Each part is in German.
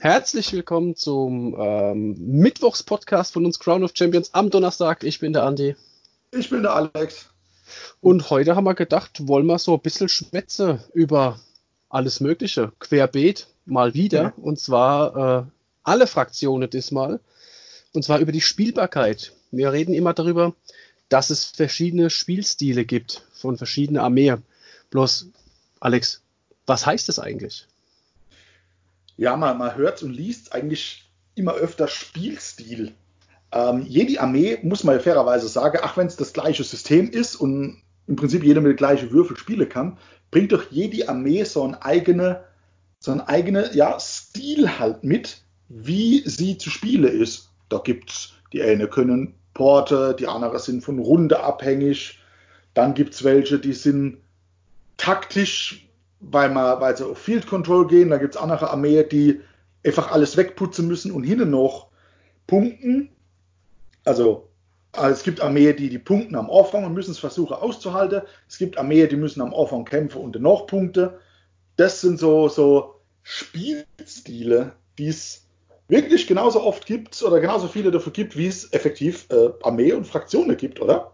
Herzlich willkommen zum ähm, Mittwochspodcast von uns Crown of Champions am Donnerstag. Ich bin der Andi. Ich bin der Alex. Und heute haben wir gedacht, wollen wir so ein bisschen schwätze über alles Mögliche, querbeet, mal wieder. Ja. Und zwar äh, alle Fraktionen diesmal. Und zwar über die Spielbarkeit. Wir reden immer darüber, dass es verschiedene Spielstile gibt von verschiedenen Armeen. Bloß, Alex, was heißt das eigentlich? Ja, man, man hört und liest eigentlich immer öfter Spielstil. Ähm, jede Armee, muss man fairerweise sagen, ach, wenn es das gleiche System ist und im Prinzip jeder mit gleichen Würfel spielen kann, bringt doch jede Armee so ein eigene, so eigene, ja, Stil halt mit, wie sie zu spielen ist. Da gibt's, die eine können Porte, die anderen sind von Runde abhängig. Dann gibt es welche, die sind taktisch weil, man, weil sie auf Field Control gehen. Da gibt es andere Armeen, die einfach alles wegputzen müssen und hinten noch punkten. Also, also es gibt Armeen, die die punkten am Anfang und müssen es versuchen auszuhalten. Es gibt Armeen, die müssen am Anfang kämpfen und noch Punkte. Das sind so, so Spielstile, die es wirklich genauso oft gibt oder genauso viele dafür gibt, wie es effektiv äh, Armee und Fraktionen gibt, oder?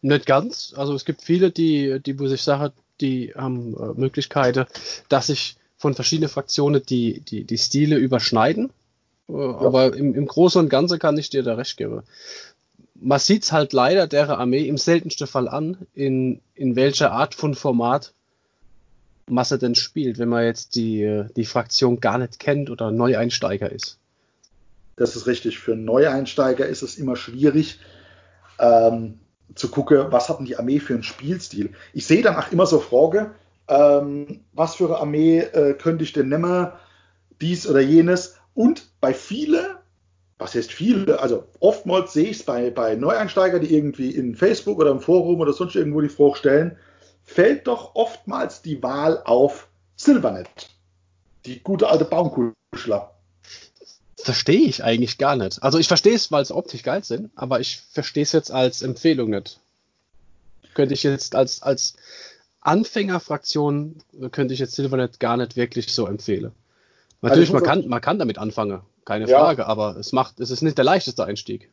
Nicht ganz. Also es gibt viele, die, die wo sich sagen, die haben äh, Möglichkeiten, dass sich von verschiedenen Fraktionen die, die, die Stile überschneiden. Äh, ja. Aber im, im Großen und Ganzen kann ich dir da recht geben. Man sieht es halt leider der Armee im seltensten Fall an, in, in welcher Art von Format Masse denn spielt, wenn man jetzt die, die Fraktion gar nicht kennt oder Neueinsteiger ist. Das ist richtig. Für Neueinsteiger ist es immer schwierig. Ähm, zu gucken, was hat denn die Armee für einen Spielstil. Ich sehe dann auch immer so Frage, ähm, was für eine Armee äh, könnte ich denn nehmen, dies oder jenes. Und bei viele, was heißt viele, also oftmals sehe ich es bei, bei Neueinsteigern, die irgendwie in Facebook oder im Forum oder sonst irgendwo die Frage stellen, fällt doch oftmals die Wahl auf Silvernet. Die gute alte Baumkuschler verstehe ich eigentlich gar nicht. Also ich verstehe es, weil es optisch geil sind, aber ich verstehe es jetzt als Empfehlung nicht. Könnte ich jetzt als, als Anfängerfraktion, könnte ich jetzt Silvernet gar nicht wirklich so empfehlen. Natürlich, also man, kann, man kann damit anfangen, keine ja. Frage, aber es macht, es ist nicht der leichteste Einstieg.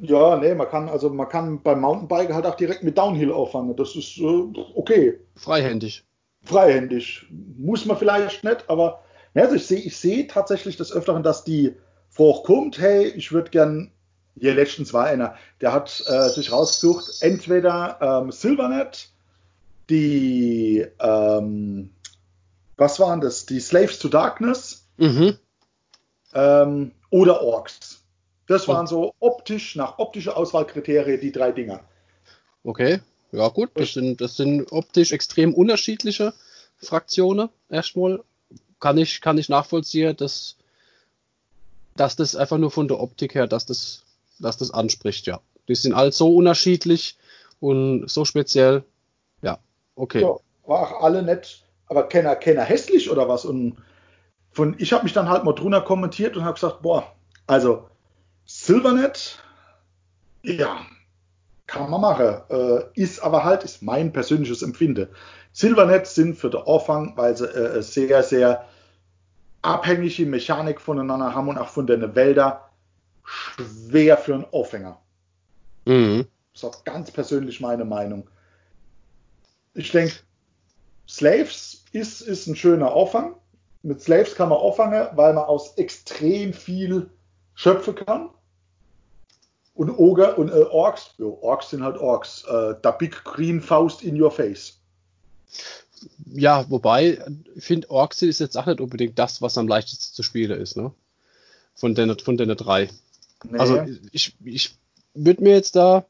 Ja, nee, man kann, also man kann beim Mountainbike halt auch direkt mit Downhill auffangen. Das ist äh, okay. Freihändig. Freihändig. Muss man vielleicht nicht, aber also ich sehe ich seh tatsächlich des Öfteren, dass die vorkommt, hey, ich würde gern, hier letztens war einer, der hat äh, sich rausgesucht, entweder ähm, Silvernet, die, ähm, was waren das, die Slaves to Darkness mhm. ähm, oder Orks. Das waren so optisch, nach optischer Auswahlkriterien die drei Dinger. Okay, ja gut, das sind, das sind optisch extrem unterschiedliche Fraktionen erstmal kann ich, kann ich nachvollziehen, dass, dass das einfach nur von der Optik her, dass das, dass das anspricht, ja. Die sind alle so unterschiedlich und so speziell. Ja, okay. Ja, war auch alle nett, aber keiner, keiner hässlich oder was. Und von, ich habe mich dann halt mal drunter kommentiert und habe gesagt, boah, also Silvernet, ja, kann man machen. Äh, ist aber halt, ist mein persönliches Empfinden. Silvernet sind für den Anfang, weil sie äh, sehr, sehr abhängige Mechanik voneinander haben und auch von den Wäldern schwer für einen Aufhänger. Mhm. Das ist ganz persönlich meine Meinung. Ich denke, Slaves ist, ist ein schöner Auffang. Mit Slaves kann man auffangen, weil man aus extrem viel schöpfen kann. Und Oger und äh, Orks, jo, Orks sind halt Orks. Äh, da Big Green Faust in your face ja, wobei, ich finde, Orks ist jetzt auch nicht unbedingt das, was am leichtesten zu spielen ist, ne? Von den, von den drei. Nee. Also ich, ich würde mir jetzt da,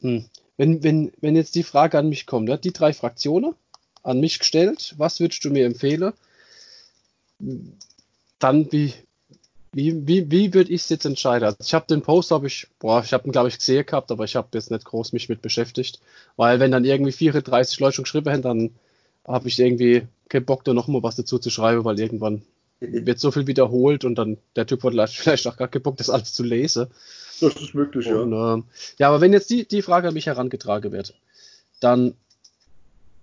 hm, wenn, wenn, wenn jetzt die Frage an mich kommt, ne? die drei Fraktionen an mich gestellt, was würdest du mir empfehlen? Dann wie, wie, wie, wie würde ich es jetzt entscheiden? Also ich habe den Post, habe ich, boah, ich habe ihn, glaube ich, gesehen gehabt, aber ich habe jetzt nicht groß mich mit beschäftigt. Weil wenn dann irgendwie 34 Leute schon geschrieben haben, dann habe ich irgendwie keinen Bock, da nochmal was dazu zu schreiben, weil irgendwann wird so viel wiederholt und dann der Typ hat vielleicht auch gar keinen Bock, das alles zu lesen. Das ist möglich, und, ja. Äh, ja, aber wenn jetzt die, die Frage an mich herangetragen wird, dann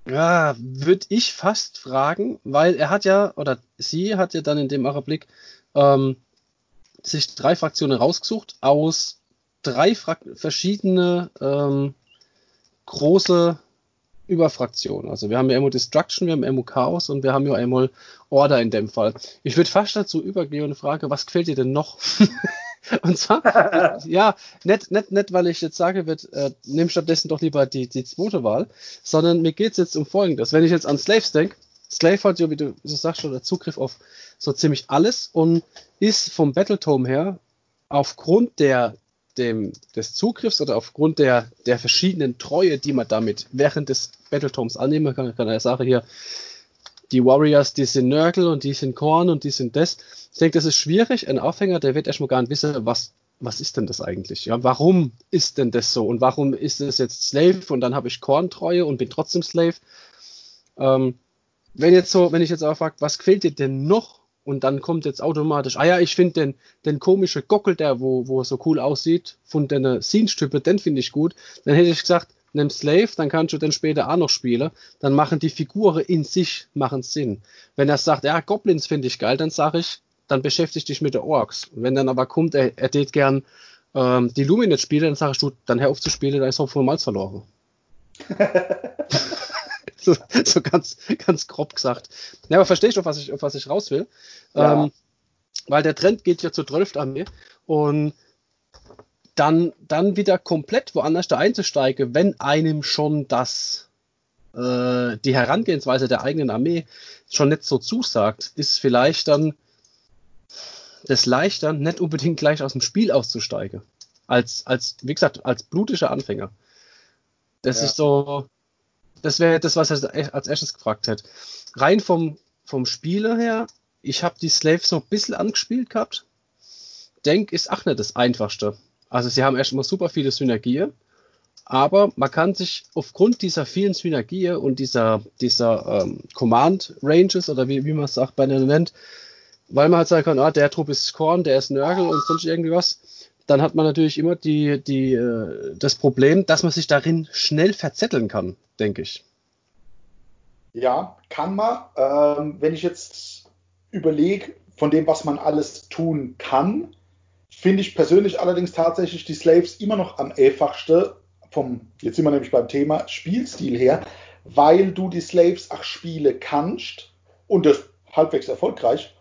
Ja, würde ich fast fragen, weil er hat ja, oder sie hat ja dann in dem Augenblick ähm, sich drei Fraktionen rausgesucht aus drei Fra verschiedene ähm, große Überfraktionen. Also wir haben ja einmal Destruction, wir haben einmal Chaos und wir haben ja einmal Order in dem Fall. Ich würde fast dazu übergehen und frage, was gefällt dir denn noch? Und zwar, ja, nicht, nicht, nicht, weil ich jetzt sage, wird, äh, nimm stattdessen doch lieber die, die zweite Wahl, sondern mir geht es jetzt um Folgendes. Wenn ich jetzt an Slaves denke, Slave hat ja, wie du, sagst, schon Zugriff auf so ziemlich alles und ist vom Battletome her aufgrund der, dem, des Zugriffs oder aufgrund der, der verschiedenen Treue, die man damit während des Battletomes annehmen kann, kann ich sagen hier, die Warriors, die sind Nörgel und die sind Korn und die sind das. Ich denke, das ist schwierig. Ein Aufhänger, der wird erstmal gar nicht wissen, was, was ist denn das eigentlich? Ja, warum ist denn das so? Und warum ist es jetzt Slave und dann habe ich Korntreue und bin trotzdem Slave? Ähm, wenn jetzt so, wenn ich jetzt auch frage, was quält dir denn noch? Und dann kommt jetzt automatisch, ah ja, ich finde den, den komischen Gockel, der, wo, wo so cool aussieht, von der Scene-Stüppe, den finde ich gut. Dann hätte ich gesagt, nimm Slave, dann kannst du den später auch noch spielen. Dann machen die Figuren in sich machen Sinn. Wenn er sagt, ja, Goblins finde ich geil, dann sage ich, dann beschäftige dich mit den Orks. Wenn dann aber kommt, er, er tät gern ähm, die Luminet spielen, dann sagst du, dann hör auf zu spielen, da ist Hopfen und Malz verloren. so, so, ganz, ganz grob gesagt. Ja, aber verstehst du, auf was ich, auf was ich raus will? Ja. Ähm, weil der Trend geht ja zur 12. Armee und dann, dann wieder komplett woanders da einzusteigen, wenn einem schon das, äh, die Herangehensweise der eigenen Armee schon nicht so zusagt, ist vielleicht dann das leichter, nicht unbedingt gleich aus dem Spiel auszusteigen. Als, als, wie gesagt, als blutischer Anfänger. Das ja. ist so, das wäre das, was er als erstes gefragt hätte. Rein vom, vom Spieler her, ich habe die Slave so ein bisschen angespielt gehabt. Denk ist auch nicht das Einfachste. Also sie haben erstmal super viele Synergien, aber man kann sich aufgrund dieser vielen Synergien und dieser, dieser ähm, Command Ranges oder wie, wie man es sagt bei einem nennt, weil man halt sagen kann, ah, der Trupp ist Korn, der ist Nörgel und sonst irgendwie was, dann hat man natürlich immer die, die, äh, das Problem, dass man sich darin schnell verzetteln kann, denke ich. Ja, kann man. Ähm, wenn ich jetzt überlege, von dem, was man alles tun kann, finde ich persönlich allerdings tatsächlich die Slaves immer noch am einfachsten vom, jetzt sind wir nämlich beim Thema Spielstil her, weil du die Slaves auch spielen kannst und das halbwegs erfolgreich,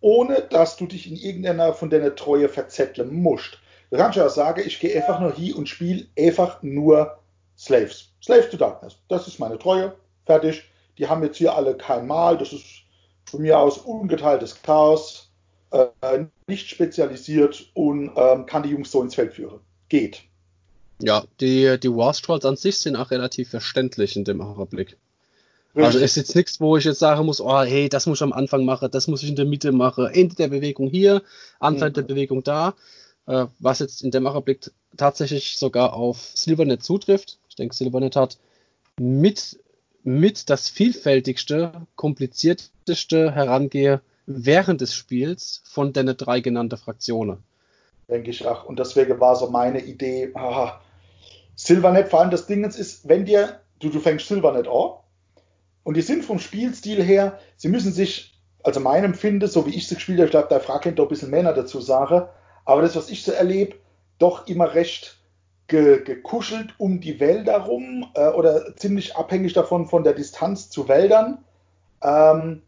ohne dass du dich in irgendeiner von deiner Treue verzetteln musst. Auch sagen, ich gehe einfach nur hier und spiele einfach nur Slaves. Slaves to Darkness. Das ist meine Treue. Fertig. Die haben jetzt hier alle kein Mal. Das ist von mir aus ungeteiltes Chaos äh, nicht spezialisiert und ähm, kann die Jungs so ins Feld führen. Geht. Ja, die, die War Scrolls an sich sind auch relativ verständlich in dem Augenblick. Also ist jetzt nichts, wo ich jetzt sagen muss, oh hey, das muss ich am Anfang machen, das muss ich in der Mitte machen, Ende der Bewegung hier, Anfang mhm. der Bewegung da, äh, was jetzt in dem Augenblick tatsächlich sogar auf Silvernet zutrifft. Ich denke, Silvernet hat mit, mit das vielfältigste, komplizierteste Herangehe während des Spiels von den drei genannten Fraktionen. Denke ich auch. Und deswegen war so meine Idee, ah, Silvernet, vor allem das Ding ist, wenn dir, du, du fängst Silvernet an und die sind vom Spielstil her, sie müssen sich, also mein Empfinden, so wie ich sie gespielt habe, ich glaube, da fragt doch ein bisschen Männer dazu Sache, aber das, was ich so erlebe, doch immer recht ge, gekuschelt um die Wälder rum äh, oder ziemlich abhängig davon von der Distanz zu Wäldern. Ähm,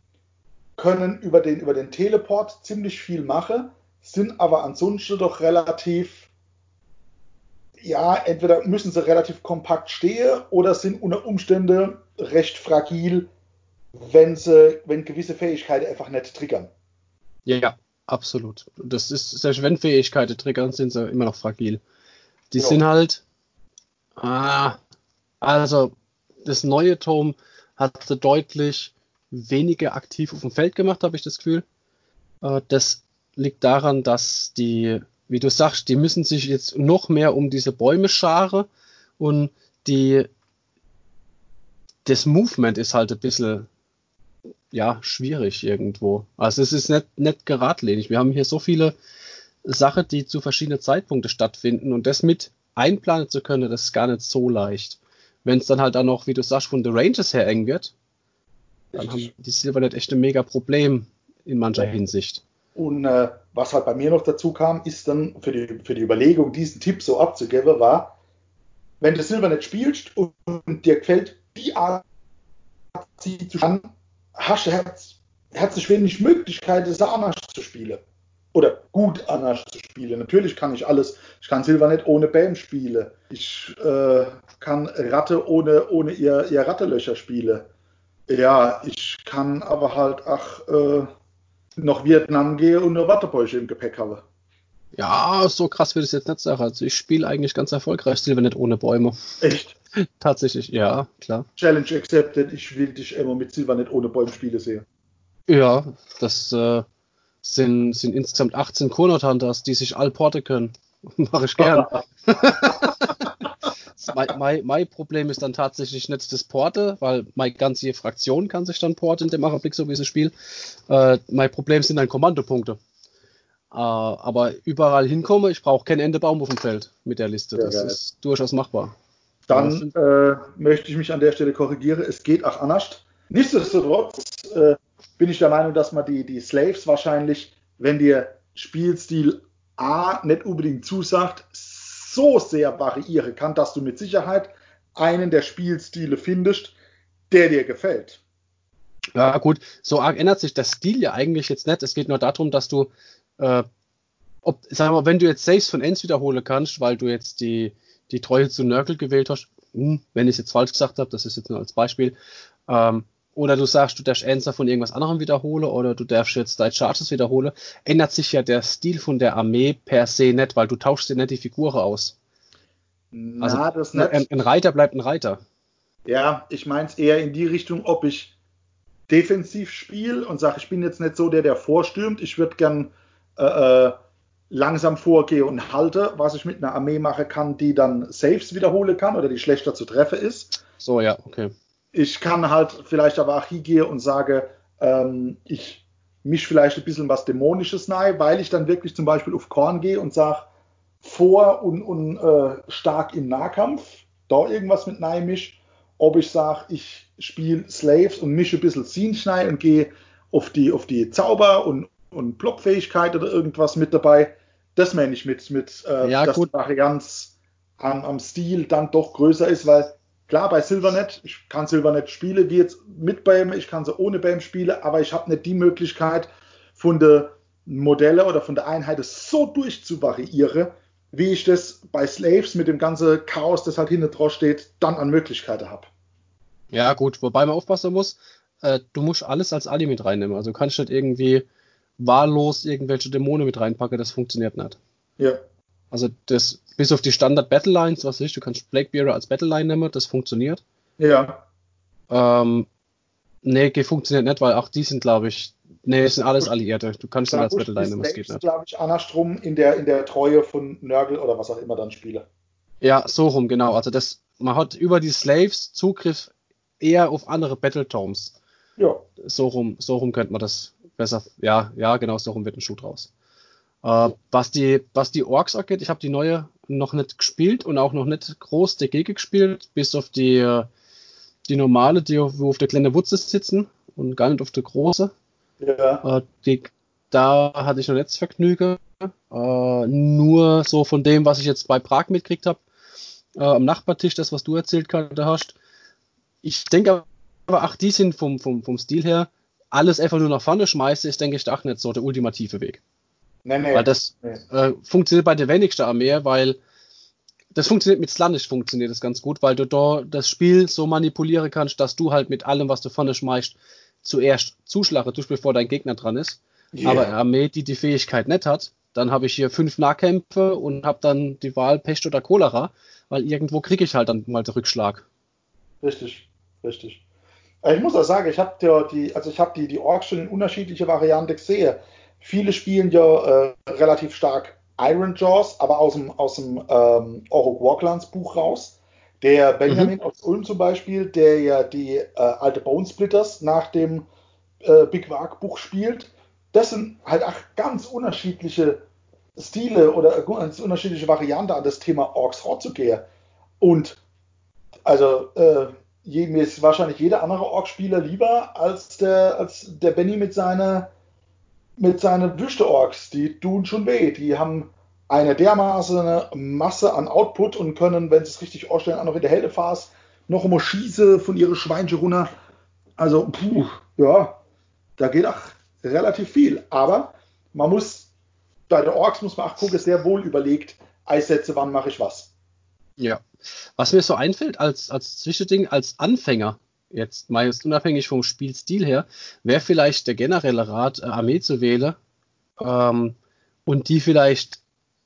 können über den, über den Teleport ziemlich viel machen, sind aber ansonsten doch relativ, ja, entweder müssen sie relativ kompakt stehen oder sind unter Umständen recht fragil, wenn sie, wenn gewisse Fähigkeiten einfach nicht triggern. Ja, absolut. Das ist, selbst wenn Fähigkeiten triggern, sind sie immer noch fragil. Die ja. sind halt, ah, also das neue Tom hatte deutlich weniger aktiv auf dem Feld gemacht, habe ich das Gefühl. Äh, das liegt daran, dass die, wie du sagst, die müssen sich jetzt noch mehr um diese Bäume scharen und die, das Movement ist halt ein bisschen, ja, schwierig irgendwo. Also es ist nicht, nicht geradlinig. Wir haben hier so viele Sachen, die zu verschiedenen Zeitpunkten stattfinden und das mit einplanen zu können, das ist gar nicht so leicht wenn es dann halt auch noch, wie du sagst, von The Rangers her eng wird, dann haben die Silvernet echt ein mega Problem in mancher. Hinsicht. Und äh, was halt bei mir noch dazu kam, ist dann für die, für die Überlegung, diesen Tipp so abzugeben, war, wenn du Silvernet spielst und, und dir gefällt die Art, sie zu spielen, hast du herzlich wenig Möglichkeiten, es anders zu spielen. Oder gut anders zu spielen. Natürlich kann ich alles. Ich kann Silvernet ohne BAM spielen. Ich äh, kann Ratte ohne, ohne ihr, ihr Rattelöcher spielen. Ja, ich kann aber halt, ach, äh, nach Vietnam gehe und nur Wattebäusche im Gepäck habe. Ja, so krass wird es jetzt nicht sagen. Also ich spiele eigentlich ganz erfolgreich Silvernet ohne Bäume. Echt? Tatsächlich, ja, klar. Challenge accepted. Ich will dich immer mit Silvernet ohne Bäume spielen sehen. Ja, das äh, sind, sind insgesamt 18 Cornot Hunters, die sich all porten können. Mache ich gern. mein, mein, mein, Problem ist dann tatsächlich nicht das Porte, weil meine ganze Fraktion kann sich dann porten in dem Augenblick, so wie sie spielt. Äh, mein Problem sind dann Kommandopunkte. Äh, aber überall hinkomme, ich brauche kein Ende Baum auf dem Feld mit der Liste. das geil. ist durchaus machbar. Dann äh, möchte ich mich an der Stelle korrigieren. Es geht auch anders. Nichtsdestotrotz äh, bin ich der Meinung, dass man die, die Slaves wahrscheinlich, wenn dir Spielstil A nicht unbedingt zusagt, so sehr variieren kann, dass du mit Sicherheit einen der Spielstile findest, der dir gefällt. Ja, gut, so arg ändert sich der Stil ja eigentlich jetzt nicht. Es geht nur darum, dass du, äh, ob, wir mal, wenn du jetzt Saves von Ends wiederholen kannst, weil du jetzt die, die Treue zu Nörkel gewählt hast, hm, wenn ich es jetzt falsch gesagt habe, das ist jetzt nur als Beispiel, ähm, oder du sagst, du darfst Answer von irgendwas anderem wiederholen oder du darfst jetzt deine Charges wiederholen, ändert sich ja der Stil von der Armee per se nicht, weil du tauschst dir nicht die Figuren aus. Na, also das nicht. Ein, ein, Reiter bleibt ein Reiter. Ja, ich meine es eher in die Richtung, ob ich defensiv spiele und sage, ich bin jetzt nicht so der, der vorstürmt, ich würde gern äh, äh, langsam vorgehe und halte, was ich mit einer Armee mache kann, die dann Saves wiederholen kann oder die schlechter zu treffen ist. So, ja, okay ich kann halt vielleicht aber auch hingehen und sage, ähm, ich misch vielleicht ein bisschen was Dämonisches nahe, weil ich dann wirklich zum Beispiel auf Korn gehe und sage, vor und, und äh, stark im Nahkampf, da irgendwas mit nahe misch. Ob ich sage, ich spiele Slaves und mische ein bisschen Scene und gehe auf die, auf die Zauber und, und Blockfähigkeit oder irgendwas mit dabei. Das meine ich mit, mit äh, ja, dass gut. die Varianz am, am Stil dann doch größer ist, weil Klar, bei Silvernet, ich kann Silvernet spielen, wie jetzt mit BAM, ich kann sie ohne BAM spielen, aber ich habe nicht die Möglichkeit, von der Modelle oder von der Einheit so durchzuvariieren, wie ich das bei Slaves mit dem ganzen Chaos, das halt hinten drauf steht, dann an Möglichkeiten habe. Ja, gut, wobei man aufpassen muss, äh, du musst alles als Ali mit reinnehmen. Also du kannst nicht irgendwie wahllos irgendwelche Dämonen mit reinpacken, das funktioniert nicht. Ja. Also das, bis auf die Standard Battle Lines, was ich, du kannst Blackbearer als Battle Line nehmen, das funktioniert. Ja. Ähm, nee, funktioniert nicht, weil auch die sind, glaube ich, nee, es sind alles Alliierte. Du kannst dann als Battle Line nehmen, das geht nicht. glaube ich, andersrum in der, in der Treue von Nörgel oder was auch immer dann spiele. Ja, so rum, genau. Also das, man hat über die Slaves Zugriff eher auf andere Battletomes. Ja. So rum, so rum könnte man das besser, ja, ja, genau, so rum wird ein Schuh draus. Äh, was, die, was die Orks angeht, ich habe die neue noch nicht gespielt und auch noch nicht groß dagegen gespielt, bis auf die, die normale, die wo auf der kleinen Wutze sitzen und gar nicht auf der große. Ja. Äh, die, da hatte ich noch das Vergnügen. Äh, nur so von dem, was ich jetzt bei Prag mitgekriegt habe, äh, am Nachbartisch, das, was du erzählt hast. Ich denke aber, ach, die sind vom, vom, vom Stil her, alles einfach nur nach vorne schmeiße, ist, denke ich, auch nicht so der ultimative Weg. Nee, nee. Weil das nee. äh, funktioniert bei der wenigsten Armee, weil das funktioniert mit Slanish funktioniert das ganz gut, weil du da das Spiel so manipulieren kannst, dass du halt mit allem, was du vorne schmeißt, zuerst zuschlagen tust, bevor dein Gegner dran ist. Yeah. Aber eine Armee, die die Fähigkeit nicht hat, dann habe ich hier fünf Nahkämpfe und habe dann die Wahl Pest oder Cholera, weil irgendwo kriege ich halt dann mal den Rückschlag. Richtig, richtig. Äh, ich muss auch sagen, ich habe die, also ich habe die, die Orks schon in unterschiedliche Varianten gesehen. Viele spielen ja äh, relativ stark Iron Jaws, aber aus dem, aus dem ähm, Orok Walklands Buch raus. Der Benjamin mhm. aus Ulm zum Beispiel, der ja die äh, alte Bone Splitters nach dem äh, Big Wag Buch spielt, das sind halt auch ganz unterschiedliche Stile oder ganz unterschiedliche Varianten an das Thema Orks vorzugehen. Und Also, äh, je, mir ist wahrscheinlich jeder andere Ork-Spieler lieber als der, als der Benny mit seiner mit seinen Wüste-Orks. Die tun schon weh. Die haben eine dermaßen Masse an Output und können, wenn sie es richtig ausstellen, auch noch in der Heldephase noch immer schieße von ihre Schweinchen runter. Also, puh, ja, da geht auch relativ viel. Aber man muss, bei der Orks muss man auch gucken, sehr wohl überlegt, Eissätze, wann mache ich was. Ja. Was mir so einfällt als, als Zwischending, als Anfänger, jetzt mal jetzt unabhängig vom Spielstil her, wäre vielleicht der generelle Rat, äh, Armee zu wählen ähm, und die vielleicht,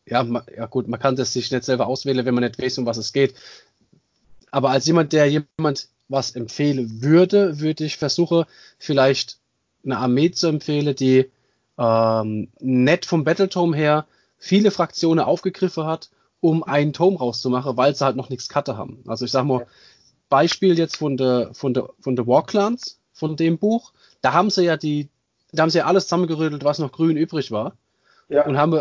ja, ja gut, man kann das sich nicht selber auswählen, wenn man nicht weiß, um was es geht. Aber als jemand, der jemand was empfehlen würde, würde ich versuchen, vielleicht eine Armee zu empfehlen, die ähm, nett vom Battletome her viele Fraktionen aufgegriffen hat, um einen Tome rauszumachen, weil sie halt noch nichts Cutter haben. Also ich sag mal. Beispiel jetzt von der von der von der Warclans, von dem Buch, da haben sie ja die, da haben sie ja alles zusammengerüttelt, was noch grün übrig war. Ja. Und haben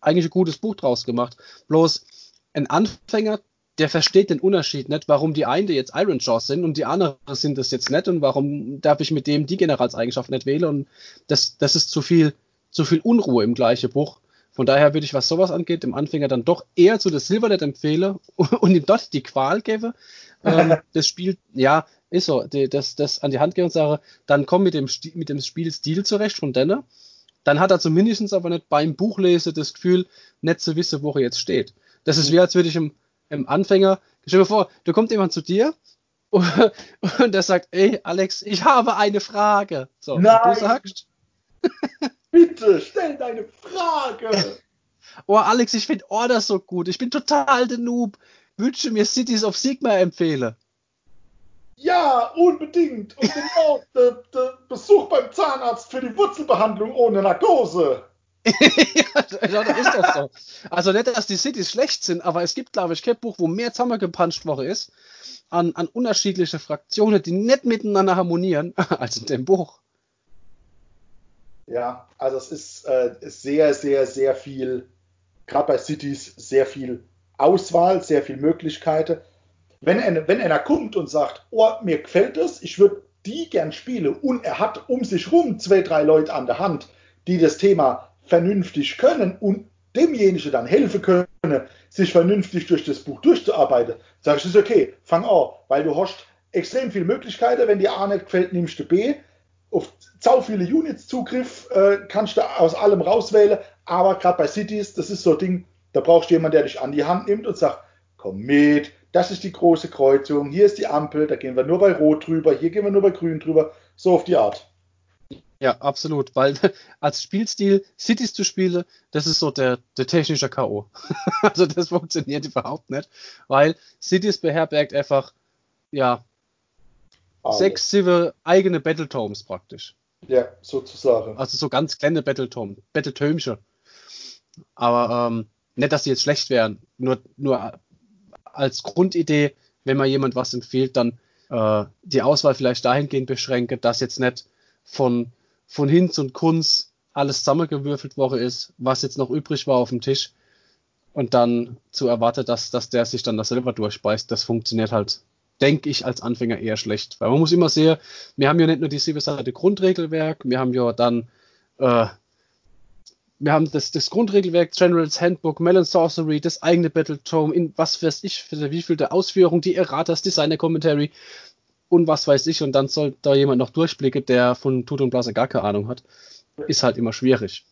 eigentlich ein gutes Buch draus gemacht. Bloß ein Anfänger, der versteht den Unterschied nicht, warum die einen jetzt Iron Jaws sind und die anderen sind das jetzt nicht und warum darf ich mit dem die Generalseigenschaft nicht wählen und das, das ist zu viel, zu viel Unruhe im gleichen Buch. Von daher würde ich, was sowas angeht, dem Anfänger dann doch eher zu das Silverlet empfehlen und ihm dort die Qual gebe. Ähm, das Spiel, ja, ist so, die, das, das an die Hand geben und sage, dann komm mit dem, mit dem Spielstil zurecht von Denner. Dann hat er zumindest aber nicht beim Buchlese das Gefühl, nicht zu wissen, wo er jetzt steht. Das ist wie, als würde ich im, im Anfänger, stell dir vor, da kommt jemand zu dir und, und der sagt, ey, Alex, ich habe eine Frage. So, Nein. du sagst, Bitte, stell deine Frage. Oh, Alex, ich finde Order so gut. Ich bin total der Noob. Wünsche mir Cities of Sigma empfehle. Ja, unbedingt. Und genau, der, der Besuch beim Zahnarzt für die Wurzelbehandlung ohne Narkose. ja, das ist doch so. Also nicht, dass die Cities schlecht sind, aber es gibt, glaube ich, kein Buch, wo mehr zusammengepanscht worden ist an, an unterschiedliche Fraktionen, die nicht miteinander harmonieren, als in dem Buch. Ja, also es ist, äh, sehr, sehr, sehr viel, gerade bei Cities, sehr viel Auswahl, sehr viel Möglichkeiten. Wenn, eine, wenn einer kommt und sagt, oh, mir gefällt es, ich würde die gern spielen und er hat um sich rum zwei, drei Leute an der Hand, die das Thema vernünftig können und demjenigen dann helfen können, sich vernünftig durch das Buch durchzuarbeiten, sage ich, das ist okay, fang an, weil du hast extrem viele Möglichkeiten, wenn dir A nicht gefällt, nimmst du B, sau viele Units Zugriff, äh, kannst du aus allem rauswählen, aber gerade bei Cities, das ist so ein Ding, da brauchst du jemanden, der dich an die Hand nimmt und sagt, komm mit, das ist die große Kreuzung, hier ist die Ampel, da gehen wir nur bei Rot drüber, hier gehen wir nur bei Grün drüber, so auf die Art. Ja, absolut, weil als Spielstil Cities zu spielen, das ist so der, der technische K.O. also das funktioniert überhaupt nicht, weil Cities beherbergt einfach, ja, alles. Sechs, sieben eigene Battletomes praktisch. Ja, sozusagen. Also so ganz kleine Battletome, Battletömchen. Aber ähm, nicht, dass sie jetzt schlecht wären. Nur, nur als Grundidee, wenn man jemand was empfiehlt, dann äh, die Auswahl vielleicht dahingehend beschränke, dass jetzt nicht von, von Hinz und Kunz alles zusammengewürfelt worden ist, was jetzt noch übrig war auf dem Tisch. Und dann zu erwarten, dass, dass der sich dann das selber durchbeißt, das funktioniert halt denke ich als Anfänger eher schlecht. Weil man muss immer sehen, wir haben ja nicht nur die sieben Seite Grundregelwerk, wir haben ja dann, äh, wir haben das, das Grundregelwerk, General's Handbook, Melon Sorcery, das eigene Battletome, in was weiß ich, wie viel der Ausführung, die Erratas, Designer Commentary und was weiß ich. Und dann soll da jemand noch durchblicken, der von Tut und Blase gar keine Ahnung hat. Ist halt immer schwierig.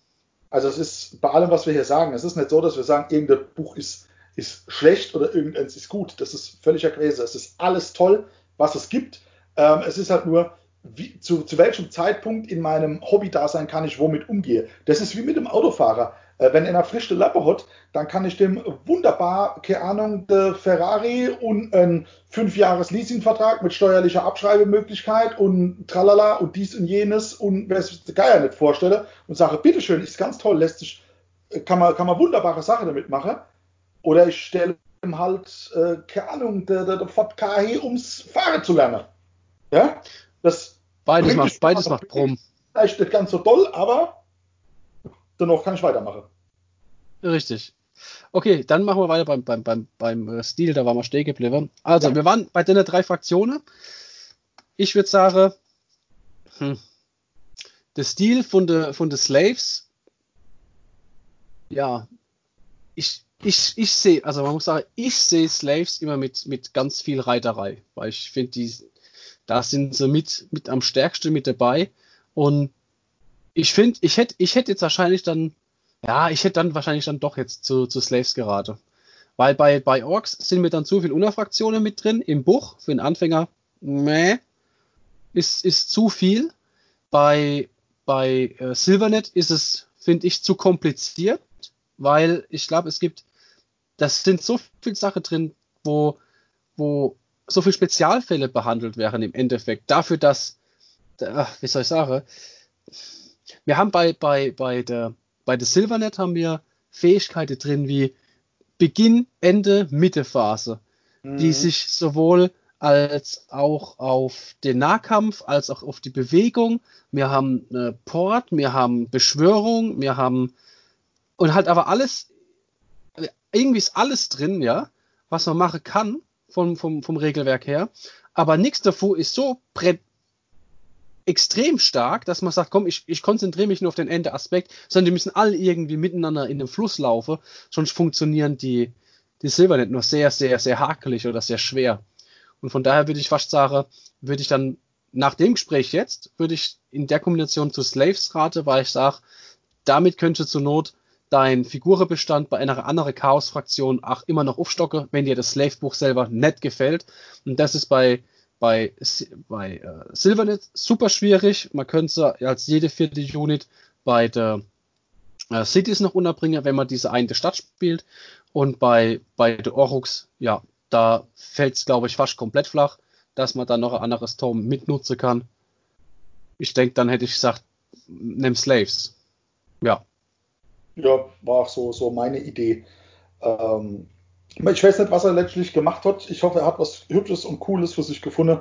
Also es ist bei allem, was wir hier sagen, es ist nicht so, dass wir sagen, irgendein Buch ist ist schlecht oder irgendeins ist gut. Das ist völliger Käse. Es ist alles toll, was es gibt. Ähm, es ist halt nur, wie, zu, zu, welchem Zeitpunkt in meinem Hobby-Dasein kann ich womit umgehen. Das ist wie mit dem Autofahrer. Äh, wenn er frische Lappe hat, dann kann ich dem wunderbar, keine Ahnung, der Ferrari und ein 5 Jahres Leasingvertrag mit steuerlicher Abschreibemöglichkeit und tralala und dies und jenes und wer es Geier nicht vorstelle und sage, bitteschön, ist ganz toll, lässt sich, kann man, kann man wunderbare Sache damit machen. Oder ich stelle ihm halt, äh, keine Ahnung, der, der, der Ford KH, ums Fahren zu lernen. Ja? Das beides macht, beides macht Brumm. Vielleicht nicht ganz so toll, aber dennoch kann ich weitermachen. Richtig. Okay, dann machen wir weiter beim, beim, beim, beim äh, Stil, da waren wir stehen geblieben. Also, ja. wir waren bei den drei Fraktionen. Ich würde sagen, hm, der Stil von den von de Slaves, ja, ich, ich, ich sehe, also man muss sagen, ich sehe Slaves immer mit, mit ganz viel Reiterei, weil ich finde, die, da sind sie mit, mit am stärksten mit dabei. Und ich finde, ich hätte, ich hätte jetzt wahrscheinlich dann, ja, ich hätte dann wahrscheinlich dann doch jetzt zu, zu Slaves geraten. Weil bei, bei Orks sind mir dann zu viele Unterfraktionen mit drin. Im Buch, für einen Anfänger, meh, ist, ist zu viel. Bei, bei äh, Silvernet ist es, finde ich, zu kompliziert, weil ich glaube, es gibt, das sind so viele Sachen drin, wo, wo so viele Spezialfälle behandelt werden im Endeffekt. Dafür, dass, ach, wie soll ich sagen, wir haben bei, bei, bei der, bei der Silvernet haben wir Fähigkeiten drin wie Beginn, Ende, Mitte Phase, mhm. die sich sowohl als auch auf den Nahkampf, als auch auf die Bewegung. Wir haben äh, Port, wir haben Beschwörung, wir haben und halt aber alles, irgendwie ist alles drin, ja, was man machen kann vom, vom, vom Regelwerk her. Aber nichts davor ist so extrem stark, dass man sagt, komm, ich, ich konzentriere mich nur auf den Ende-Aspekt, sondern die müssen alle irgendwie miteinander in den Fluss laufen, sonst funktionieren die, die Silvernet nur sehr, sehr, sehr hakelig oder sehr schwer. Und von daher würde ich fast sagen, würde ich dann nach dem Gespräch jetzt, würde ich in der Kombination zu Slaves rate, weil ich sage, damit könnte zur Not dein Figurenbestand bei einer anderen Chaos-Fraktion auch immer noch aufstocken, wenn dir das Slave-Buch selber nicht gefällt. Und das ist bei, bei, bei äh, Silvernet super schwierig. Man könnte als jede vierte Unit bei der äh, Cities noch unterbringen, wenn man diese eine Stadt spielt. Und bei, bei der Orux, ja, da fällt es, glaube ich, fast komplett flach, dass man dann noch ein anderes Turm mitnutzen kann. Ich denke, dann hätte ich gesagt, nimm Slaves. Ja. Ja, war auch so, so meine Idee. Ähm, ich weiß nicht, was er letztlich gemacht hat. Ich hoffe, er hat was Hübsches und Cooles für sich gefunden.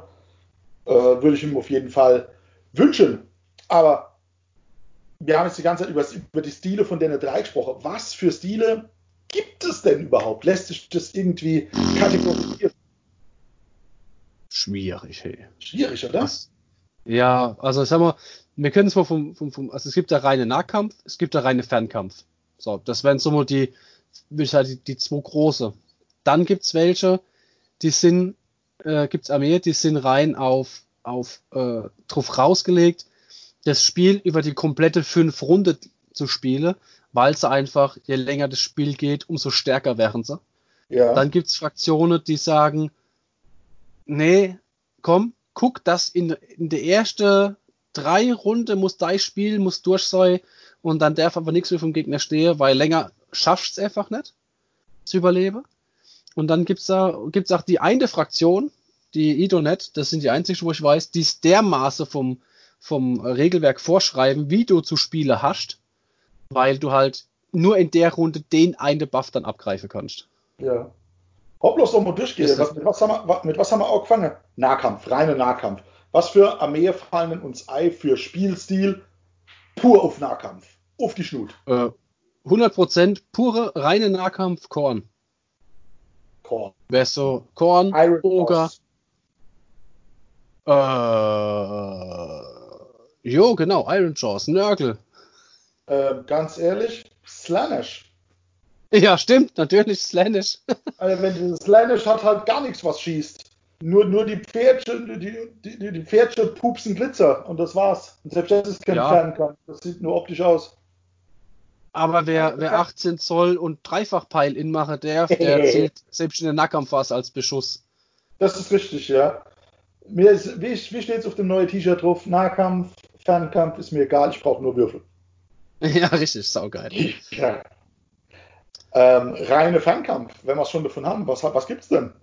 Äh, würde ich ihm auf jeden Fall wünschen. Aber wir haben jetzt die ganze Zeit über, über die Stile von denen drei gesprochen. Was für Stile gibt es denn überhaupt? Lässt sich das irgendwie kategorisieren? Schwierig, hey. Schwierig, oder? Was? Ja, also sagen wir, wir können es mal vom, vom, vom, also es gibt der reine Nahkampf, es gibt der reine Fernkampf. So, das wären so mal die, ich sagen, die, die zwei große. Dann gibt es welche, die sind, äh, gibt's Armee, die sind rein auf, auf äh, drauf rausgelegt, das Spiel über die komplette fünf Runde zu spielen, weil sie einfach, je länger das Spiel geht, umso stärker werden sie. Ja. Dann gibt es Fraktionen, die sagen, nee, komm, guck, dass in, in der ersten drei Runde muss dein Spiel muss durch sein und dann darf aber nichts mehr vom Gegner stehen, weil länger schaffst es einfach nicht zu überleben. Und dann gibt's da gibt's auch die eine Fraktion, die Idonet, das sind die einzigen, wo ich weiß, die es dermaßen vom vom Regelwerk vorschreiben, wie du zu spielen hast, weil du halt nur in der Runde den einen Buff dann abgreifen kannst. Ja. Hopplos nochmal durchgehen. Was, mit, was haben wir, mit was haben wir auch gefangen? Nahkampf, reine Nahkampf. Was für Armee fallen uns Ei für Spielstil? Pur auf Nahkampf. Auf die Schnut. Äh, 100% pure, reine Nahkampf, Korn. Korn. Wer so? Korn, Iron Ogre. Äh, jo, genau, Iron Jaws, Nörgel. Äh, ganz ehrlich, Slanish. Ja, stimmt, natürlich Slanish. also wenn Slanish hat halt gar nichts, was schießt. Nur, nur die Pferdchen, die, die, die Pferdchen pupsen Glitzer und das war's. Und selbst das ist kein ja. Fernkampf. Das sieht nur optisch aus. Aber wer, wer 18 Zoll und Dreifachpeil inmache darf, der zählt selbst in der Nahkampfphase als Beschuss. Das ist richtig, ja. Mir ist, wie, wie steht es auf dem neuen T-Shirt drauf? Nahkampf, Fernkampf ist mir egal, ich brauche nur Würfel. Ja, richtig, saugeil. Ja. Ähm, reine Fernkampf, wenn wir es schon davon haben, was, was gibt's denn?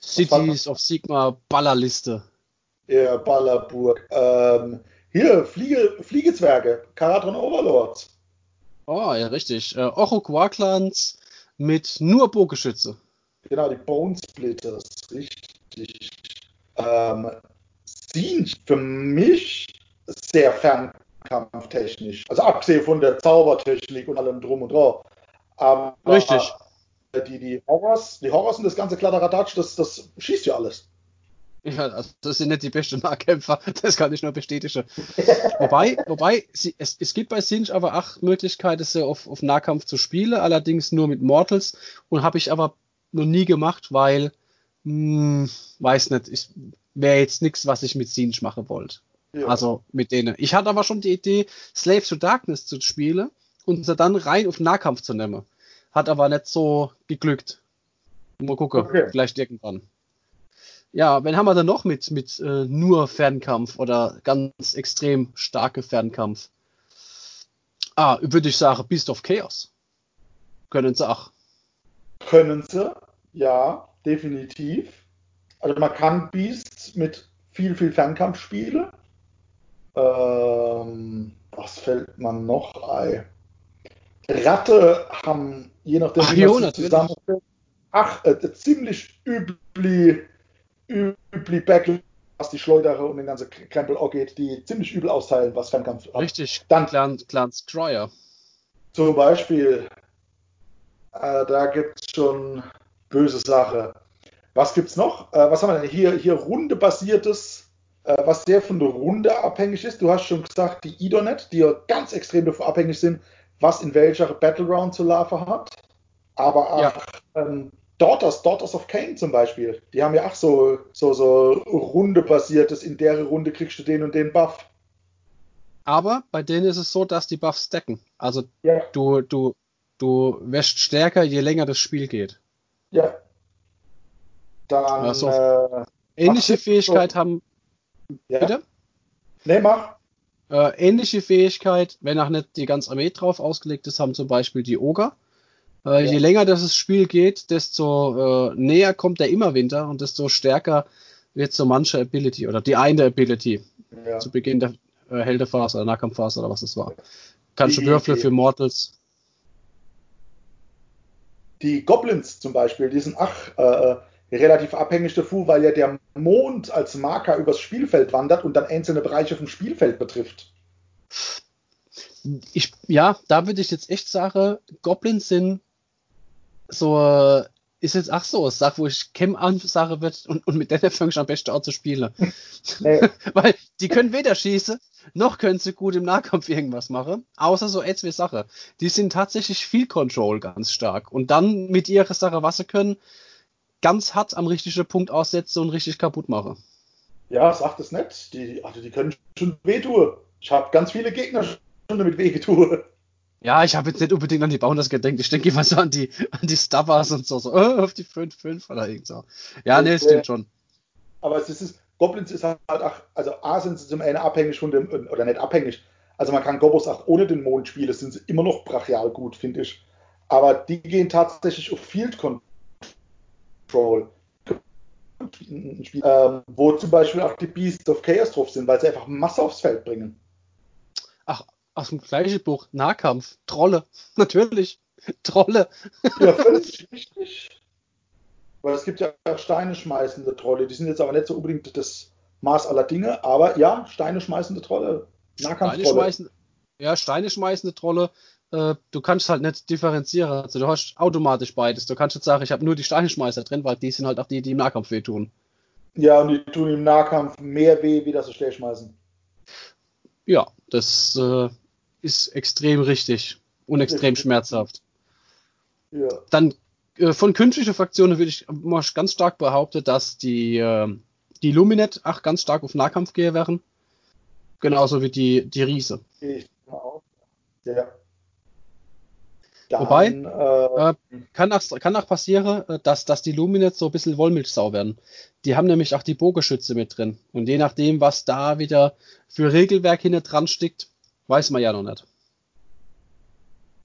Cities of Sigma Ballerliste. Ja, Ballerburg. Ähm, hier, Fliege, Fliegezwerge, Karatron Overlords. Oh, ja, richtig. Äh, Oroquar-Clans mit nur Bogenschütze. Genau, die Bone Splitters, richtig. Ähm, sind für mich sehr fernkampftechnisch. Also abgesehen von der Zaubertechnik und allem drum und dran. Aber Richtig. Die, die Horrors, die Horrors und das ganze Kladderadatsch, das, das schießt ja alles. Ja, also das sind nicht die besten Nahkämpfer, das kann ich nur bestätigen. wobei, wobei sie, es, es gibt bei Sinch aber auch Möglichkeiten, so auf, auf Nahkampf zu spielen, allerdings nur mit Mortals und habe ich aber noch nie gemacht, weil, hm, weiß nicht, wäre jetzt nichts, was ich mit Sinch machen wollte. Ja. Also mit denen. Ich hatte aber schon die Idee, Slave to Darkness zu spielen und sie dann rein auf Nahkampf zu nehmen. Hat aber nicht so geglückt. Mal gucken, okay. vielleicht irgendwann. Ja, wen haben wir denn noch mit, mit äh, nur Fernkampf oder ganz extrem starke Fernkampf? Ah, würde ich sagen, Beast of Chaos. Können sie auch. Können sie, ja, definitiv. Also man kann Beast mit viel, viel Fernkampf spielen. Ähm, was fällt man noch ein? Ratte haben, je nachdem, Ach, wie man sie zusammenstellt, ach, äh, ziemlich übli, übli Back, was die Schleudere und den ganzen Krempel auch geht, die ziemlich übel austeilen, was Fernkampf hat. Richtig, dann Clan, Clan Scryer. Zum Beispiel, äh, da gibt es schon böse Sache. Was gibt's noch? Äh, was haben wir denn hier? Hier Runde-basiertes, äh, was sehr von der Runde abhängig ist. Du hast schon gesagt, die Idonet, die ja ganz extrem davon abhängig sind, was in welcher Battleground zu Lava hat. Aber auch ja. ähm, Daughters, Daughters of Cain zum Beispiel, die haben ja auch so, so, so Runde-basiertes, in der Runde kriegst du den und den Buff. Aber bei denen ist es so, dass die Buffs decken. Also ja. du, du, du wirst stärker, je länger das Spiel geht. Ja. Dann. Also, äh, ähnliche Fähigkeit so. haben. Ja. Bitte? Nee, mach. Äh, ähnliche Fähigkeit, wenn auch nicht die ganze Armee drauf ausgelegt ist, haben zum Beispiel die Oger. Äh, ja. Je länger das Spiel geht, desto äh, näher kommt der Immerwinter und desto stärker wird so manche Ability oder die eine Ability ja. zu Beginn der äh, Heldephase oder Nahkampfphase oder was das war. Kannst du Würfel für Mortals. Die Goblins zum Beispiel, die sind ach, äh, relativ abhängig davon, weil ja der Mond als Marker übers Spielfeld wandert und dann einzelne Bereiche vom Spielfeld betrifft. Ich, ja, da würde ich jetzt echt sagen, Goblins sind so, ist jetzt auch so, Sag, wo ich Chem ansage wird und, und mit der fange ich am besten auch zu spielen. Nee. weil die können weder schießen, noch können sie gut im Nahkampf irgendwas machen, außer so etwas Sache. Die sind tatsächlich viel Control ganz stark und dann mit ihrer Sache, was sie können, ganz hart am richtigen Punkt aussetzen und richtig kaputt machen. Ja, sagt es nicht. Die, also die können schon wehtun. Ich habe ganz viele Gegner schon damit wehgetue. Ja, ich habe jetzt nicht unbedingt an die Bounders gedacht. Ich denke immer so an die, an die Stubbers und so, so oh, auf die 5-5 oder irgend so. Ja, nee, stimmt schon. Aber es ist, Goblins ist halt auch, also A sind sie zum einen abhängig von dem, oder nicht abhängig. Also man kann Goblins auch ohne den Mond spielen, sind sie immer noch brachial gut, finde ich. Aber die gehen tatsächlich auf Field Control Control. Ähm, wo zum Beispiel auch die Beasts of Chaos drauf sind, weil sie einfach Masse aufs Feld bringen. Ach, aus dem gleichen Buch, Nahkampf, Trolle, natürlich, Trolle. Ja, völlig richtig. Weil es gibt ja auch Steine schmeißende Trolle, die sind jetzt aber nicht so unbedingt das Maß aller Dinge, aber ja, Steine schmeißende Trolle, Nahkampftrolle. Steine schmeißen, ja, Steine schmeißende Trolle, äh, du kannst halt nicht differenzieren. Also du hast automatisch beides. Du kannst jetzt sagen, ich habe nur die Steinschmeißer drin, weil die sind halt auch die, die im Nahkampf wehtun. Ja, und die tun im Nahkampf mehr weh, wie das so schnell schmeißen. Ja, das äh, ist extrem richtig und extrem schmerzhaft. Ja. Dann äh, von künstlicher Fraktionen würde ich mal ganz stark behaupten, dass die, äh, die Luminet auch ganz stark auf Nahkampf gehen werden. Genauso wie die, die Riese. Ich auch. Ja. Dann, Wobei, äh, äh, kann, auch, kann auch passieren, äh, dass, dass die Luminets so ein bisschen Wollmilchsau werden. Die haben nämlich auch die Bogenschütze mit drin. Und je nachdem, was da wieder für Regelwerk hinten dran steckt, weiß man ja noch nicht.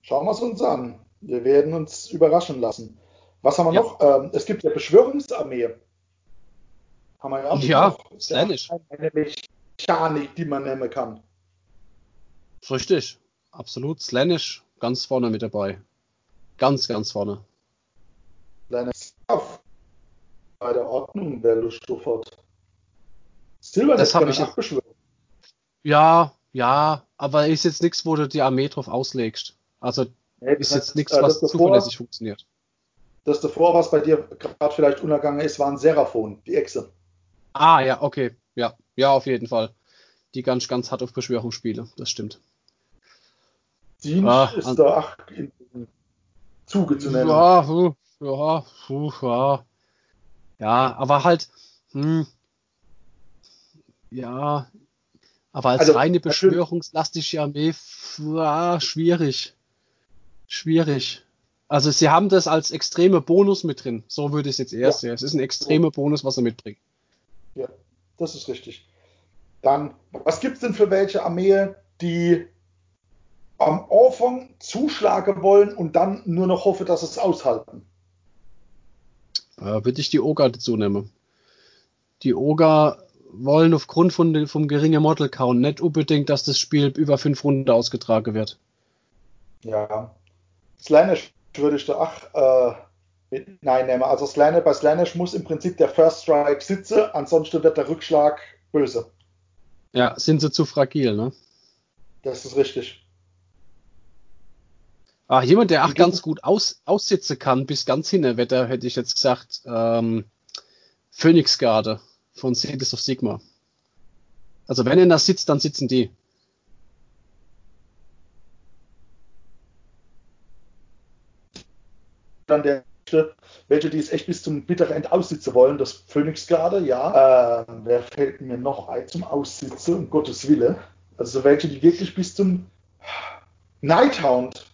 Schauen wir es uns an. Wir werden uns überraschen lassen. Was haben wir ja. noch? Ähm, es gibt ja Beschwörungsarmee. Haben wir ja auch ja, Slanish. Eine Mechanik, die man nehmen kann. Richtig, absolut. Slanish ganz vorne mit dabei. Ganz, ganz vorne. Deine bei der Ordnung, Lust hat. Silber, das habe ich abgeschwört. Ja, ja, aber ist jetzt nichts, wo du die Armee drauf auslegst. Also nee, ist jetzt nichts, äh, was zuverlässig funktioniert. Das davor, was bei dir gerade vielleicht untergegangen ist, waren Seraphon, die Echse. Ah, ja, okay. Ja, ja, auf jeden Fall. Die ganz, ganz hart auf Beschwörung spiele, das stimmt. Dienst ah, ist da ach, in Zuge zu nennen. Ja, ja, ja. Ja, aber halt, hm, ja, aber als also, reine beschwörungslastige Armee, war schwierig. Schwierig. Also sie haben das als extreme Bonus mit drin. So würde ich es jetzt erst ja. sehen. Es ist ein extremer Bonus, was er mitbringt. Ja, das ist richtig. Dann, was gibt es denn für welche Armee, die am Anfang zuschlagen wollen und dann nur noch hoffe, dass es aushalten? Äh, würde ich die Oga dazu nehmen. Die Oga wollen aufgrund von, vom geringen Model Count nicht unbedingt, dass das Spiel über fünf Runden ausgetragen wird. Ja. Slanish würde ich da ach äh, nein nehmen. Also Slanish, bei Slanish muss im Prinzip der First Strike sitzen, ansonsten wird der Rückschlag böse. Ja, sind sie zu fragil, ne? Das ist richtig. Ah, jemand, der auch ganz gut aus, aussitzen kann, bis ganz hin, Wetter, hätte ich jetzt gesagt, ähm, Phoenix Garde von Cities of Sigma. Also wenn er da sitzt, dann sitzen die. Dann der welche, die es echt bis zum bitteren End aussitzen wollen, das Phoenix gerade, ja. Äh, wer fällt mir noch ein zum Aussitzen, um Gottes Wille? Also welche, die wirklich bis zum Nighthound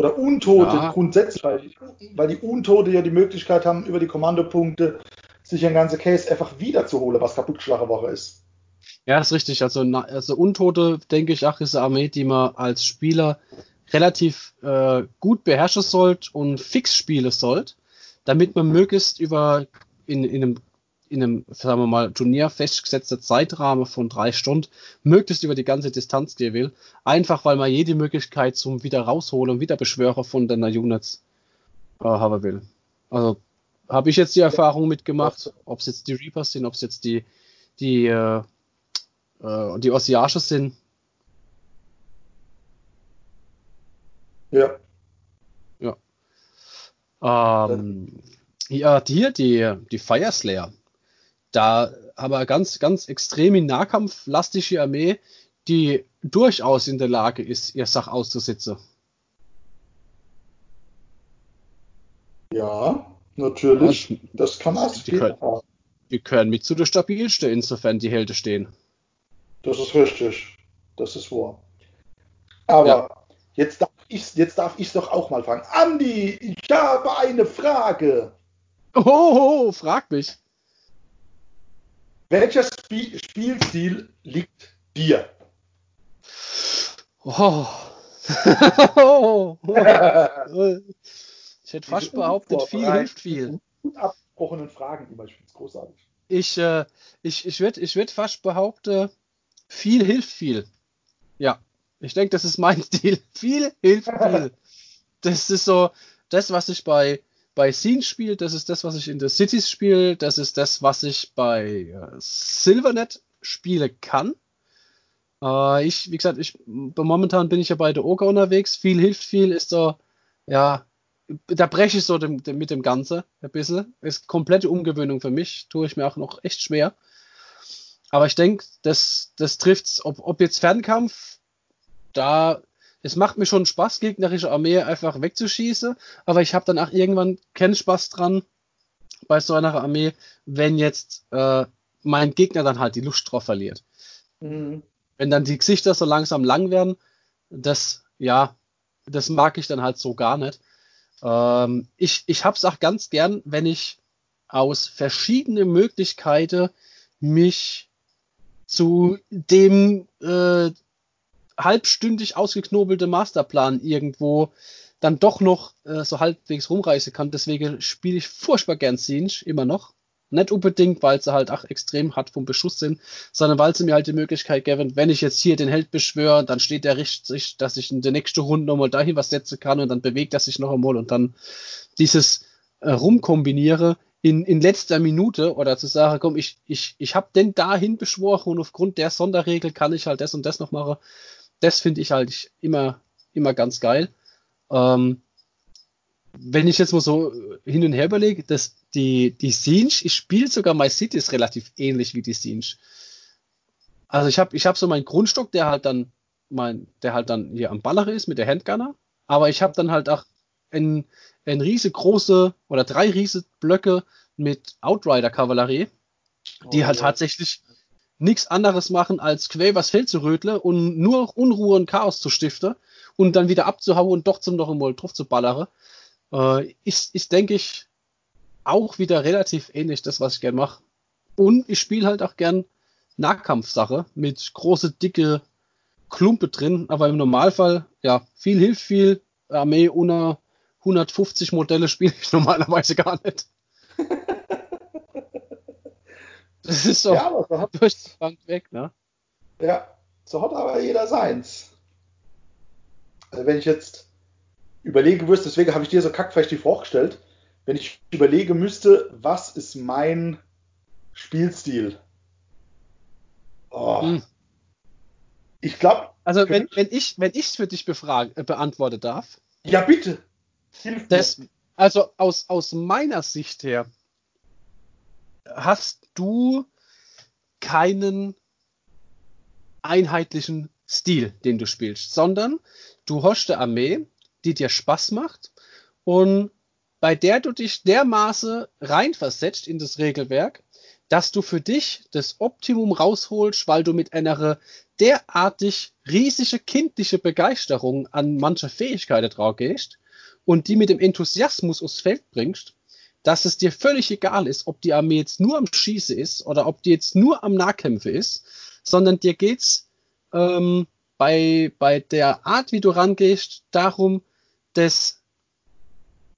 oder Untote ja. grundsätzlich, weil die Untote ja die Möglichkeit haben, über die Kommandopunkte sich ein ganze Case einfach wiederzuholen, was kaputtgeschlagen Woche ist. Ja, ist richtig. Also, also Untote, denke ich, ach, ist eine Armee, die man als Spieler relativ äh, gut beherrschen sollt und fix spielen sollt, damit man möglichst über in, in einem in einem, sagen wir mal, Turnier festgesetzter Zeitrahmen von drei Stunden möglichst über die ganze Distanz gehen will. Einfach weil man jede Möglichkeit zum wieder rausholen und wieder von den Units äh, haben will. Also habe ich jetzt die Erfahrung mitgemacht, ob es jetzt die Reapers sind, ob es jetzt die, die, äh, äh, die Ossiages sind. Ja. Ja. Ähm, ja, hier, die, die Fire Slayer. Da haben wir ganz, ganz extrem in Nahkampf lastige Armee, die durchaus in der Lage ist, ihr Sach auszusitzen. Ja, Natürlich, also, das kann das die können, die können mit zu der stabilste, insofern die Helden stehen. Das ist richtig. Das ist wahr. Aber ja. jetzt darf ich jetzt darf ich doch auch mal fragen. Andi, ich habe eine Frage. Oh, oh frag mich. Welcher Spiel Spielstil liegt dir? Oh. oh. Ich hätte fast behauptet, viel hilft viel. Gut abgebrochenen Fragen immer, ich finde es großartig. Ich, äh, ich, ich würde ich würd fast behaupten, viel hilft viel. Ja, ich denke, das ist mein Stil. Viel hilft viel. das ist so das, was ich bei, bei Scene spiele, das ist das, was ich in The Cities spiele, das ist das, was ich bei äh, Silvernet spielen kann. Äh, ich, wie gesagt, ich, momentan bin ich ja bei der Oga unterwegs. Viel hilft viel ist so, ja, da breche ich so dem, dem, mit dem Ganze ein bisschen. Ist komplette Umgewöhnung für mich. Tue ich mir auch noch echt schwer. Aber ich denke, das, das trifft's. Ob, ob jetzt Fernkampf, da, es macht mir schon Spaß, gegnerische Armee einfach wegzuschießen. Aber ich habe dann auch irgendwann keinen Spaß dran bei so einer Armee, wenn jetzt äh, mein Gegner dann halt die Lust drauf verliert. Mhm. Wenn dann die Gesichter so langsam lang werden, das, ja, das mag ich dann halt so gar nicht. Ähm, ich ich habe es auch ganz gern, wenn ich aus verschiedenen Möglichkeiten mich zu dem äh, halbstündig ausgeknobelte Masterplan irgendwo dann doch noch äh, so halbwegs rumreißen kann. Deswegen spiele ich furchtbar gern Siege, immer noch. Nicht unbedingt, weil sie halt auch extrem hart vom Beschuss sind, sondern weil sie mir halt die Möglichkeit geben, wenn ich jetzt hier den Held beschwöre, dann steht er richtig, dass ich in der nächsten Runde nochmal dahin was setzen kann und dann bewegt er sich noch einmal und dann dieses äh, rumkombiniere in, in letzter Minute oder zu sagen, komm, ich, ich, ich habe den dahin beschworen und aufgrund der Sonderregel kann ich halt das und das noch machen. Das finde ich halt immer immer ganz geil. Ähm, wenn ich jetzt mal so hin und her überlege, dass die, die Siege, ich spiele sogar My City ist relativ ähnlich wie die Siege. Also ich habe ich hab so meinen Grundstock, der halt dann mein, der halt dann hier am Baller ist mit der Handgunner, aber ich habe dann halt auch ein, ein riesengroße oder drei riesige Blöcke mit Outrider-Kavallerie, die oh, halt ja. tatsächlich nichts anderes machen, als was Feld zu rötle und nur Unruhe und Chaos zu stiften und dann wieder abzuhauen und doch zum noch einmal drauf zu ballere. Äh, ist, ist, denke ich, auch wieder relativ ähnlich das, was ich gern mache. Und ich spiele halt auch gern Nahkampfsache mit große, dicke Klumpe drin, aber im Normalfall, ja, viel hilft viel. Armee unter 150 Modelle spiele ich normalerweise gar nicht. Das ist so ja, so hat, durch die Bank weg, ne? Ja, so hat aber jeder seins. Also wenn ich jetzt überlege müsste, deswegen habe ich dir so kackfrech die vorgestellt, wenn ich überlege müsste, was ist mein Spielstil? Oh. Hm. Ich glaube. Also wenn, wenn ich wenn ich für dich befrage, äh, beantworten darf. Ja bitte. Das, also aus aus meiner Sicht her hast du keinen einheitlichen Stil, den du spielst, sondern du hast eine Armee, die dir Spaß macht und bei der du dich dermaßen reinversetzt in das Regelwerk, dass du für dich das Optimum rausholst, weil du mit einer derartig riesige kindliche Begeisterung an mancher Fähigkeiten drauf gehst und die mit dem Enthusiasmus aufs Feld bringst, dass es dir völlig egal ist, ob die Armee jetzt nur am Schießen ist oder ob die jetzt nur am Nahkämpfe ist, sondern dir geht's ähm, bei, bei der Art, wie du rangehst, darum, das,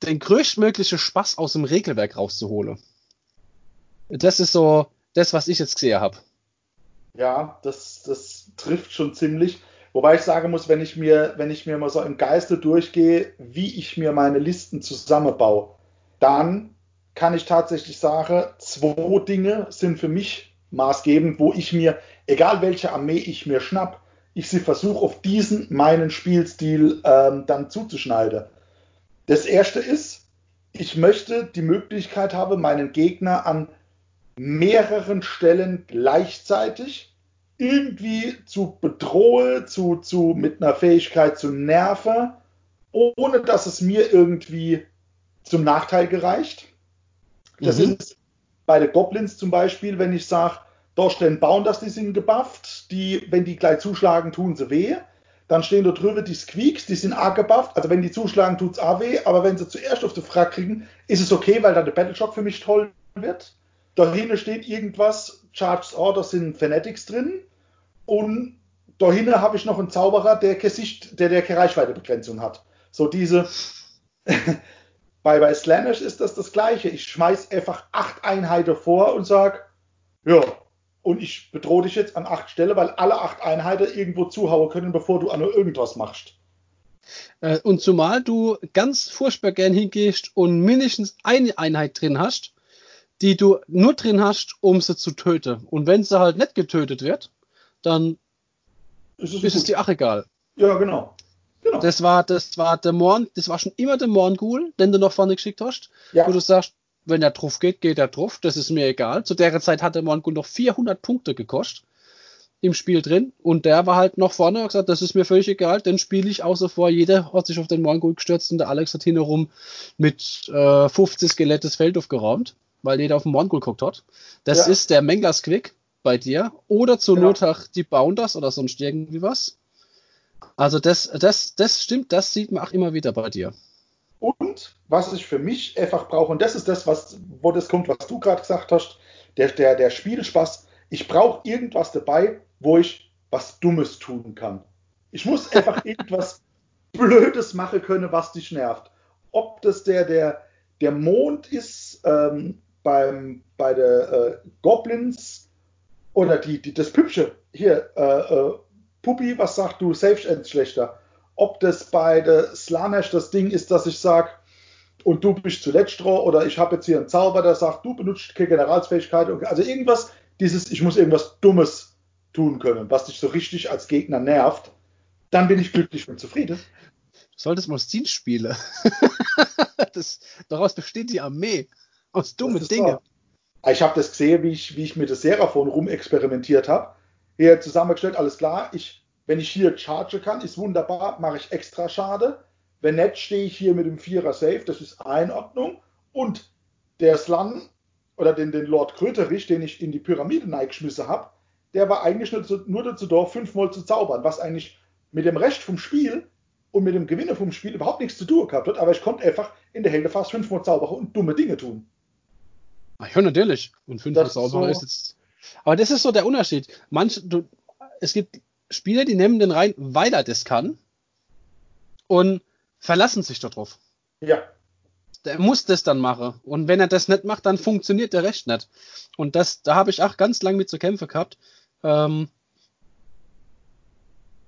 den größtmöglichen Spaß aus dem Regelwerk rauszuholen. Das ist so das, was ich jetzt gesehen habe. Ja, das, das trifft schon ziemlich. Wobei ich sagen muss, wenn ich mir, wenn ich mir mal so im Geiste durchgehe, wie ich mir meine Listen zusammenbaue, dann kann ich tatsächlich sagen, zwei Dinge sind für mich maßgebend, wo ich mir, egal welche Armee ich mir schnapp, ich sie versuche auf diesen meinen Spielstil ähm, dann zuzuschneiden. Das erste ist, ich möchte die Möglichkeit haben, meinen Gegner an mehreren Stellen gleichzeitig irgendwie zu bedrohen, zu, zu, mit einer Fähigkeit zu nerven, ohne dass es mir irgendwie zum Nachteil gereicht. Das mhm. ist bei den Goblins zum Beispiel, wenn ich sage, da stehen bauen das, die sind gebufft, die, wenn die gleich zuschlagen, tun sie weh. Dann stehen da drüber die Squeaks, die sind arg gebufft. Also wenn die zuschlagen, tut es auch weh. Aber wenn sie zuerst auf die Frage kriegen, ist es okay, weil dann der Battleshock für mich toll wird. Dahinter steht irgendwas, Charged Order sind Fanatics drin. Und dahinter habe ich noch einen Zauberer, der, Gesicht, der, der keine Reichweitebegrenzung hat. So diese, bei, bei Slanish ist das das Gleiche. Ich schmeiß einfach acht Einheiten vor und sag, ja, und ich bedrohe dich jetzt an acht Stellen, weil alle acht Einheiten irgendwo zuhauen können, bevor du an irgendwas machst. Äh, und zumal du ganz furchtbar gern hingehst und mindestens eine Einheit drin hast, die du nur drin hast, um sie zu töten. Und wenn sie halt nicht getötet wird, dann ist es, ist es dir auch egal. Ja, genau. Genau. Das war, das war der Morn, das war schon immer der Morngul, den du noch vorne geschickt hast, ja. wo du sagst, wenn er drauf geht, geht er drauf, das ist mir egal. Zu der Zeit hat der Morngul noch 400 Punkte gekostet im Spiel drin und der war halt noch vorne und gesagt, das ist mir völlig egal, den spiele ich außer vor. Jeder hat sich auf den Morngul gestürzt und der Alex hat hinterherum mit äh, 50 Skelett das Feld aufgeräumt, weil jeder auf den Morngul geguckt hat. Das ja. ist der Menglas Quick bei dir oder zur genau. Not die bauen das oder sonst irgendwie was. Also das, das, das stimmt, das sieht man auch immer wieder bei dir. Und was ich für mich einfach brauche, und das ist das, was, wo das kommt, was du gerade gesagt hast, der, der, der Spielspaß. Ich brauche irgendwas dabei, wo ich was Dummes tun kann. Ich muss einfach irgendwas Blödes machen können, was dich nervt. Ob das der, der, der Mond ist ähm, beim, bei der äh, Goblins oder die, die, das Püppchen hier, äh, äh, Puppi, was sagst du, Safe End schlechter? Ob das bei der Slanesh das Ding ist, dass ich sage, und du bist zuletzt dran, oder ich habe jetzt hier einen Zauber, der sagt, du benutzt keine Generalsfähigkeit. Also irgendwas, dieses, ich muss irgendwas Dummes tun können, was dich so richtig als Gegner nervt. dann bin ich glücklich und zufrieden. Du solltest mal Dienstspiele. das, daraus besteht die Armee. Aus dummen Dingen. Ich habe das gesehen, wie ich, wie ich mit der Seraphon rumexperimentiert habe. Hier zusammengestellt, alles klar. Ich, wenn ich hier charge kann, ist wunderbar, mache ich extra Schade. Wenn nicht, stehe ich hier mit dem Vierer Safe, das ist Einordnung. Und der Slan oder den, den Lord Kröterich, den ich in die Pyramide geschmissen habe, der war eigentlich nur, nur dazu da, fünfmal zu zaubern, was eigentlich mit dem Rest vom Spiel und mit dem Gewinner vom Spiel überhaupt nichts zu tun gehabt hat. Aber ich konnte einfach in der Hälfte fast fünfmal zaubern und dumme Dinge tun. Ja, natürlich. Und fünfmal zaubern so ist jetzt. Aber das ist so der Unterschied. Manche, du, es gibt Spieler, die nehmen den rein, weil er das kann und verlassen sich darauf. Ja. Der muss das dann machen. Und wenn er das nicht macht, dann funktioniert der Recht nicht. Und das, da habe ich auch ganz lang mit zu kämpfen gehabt. Ähm,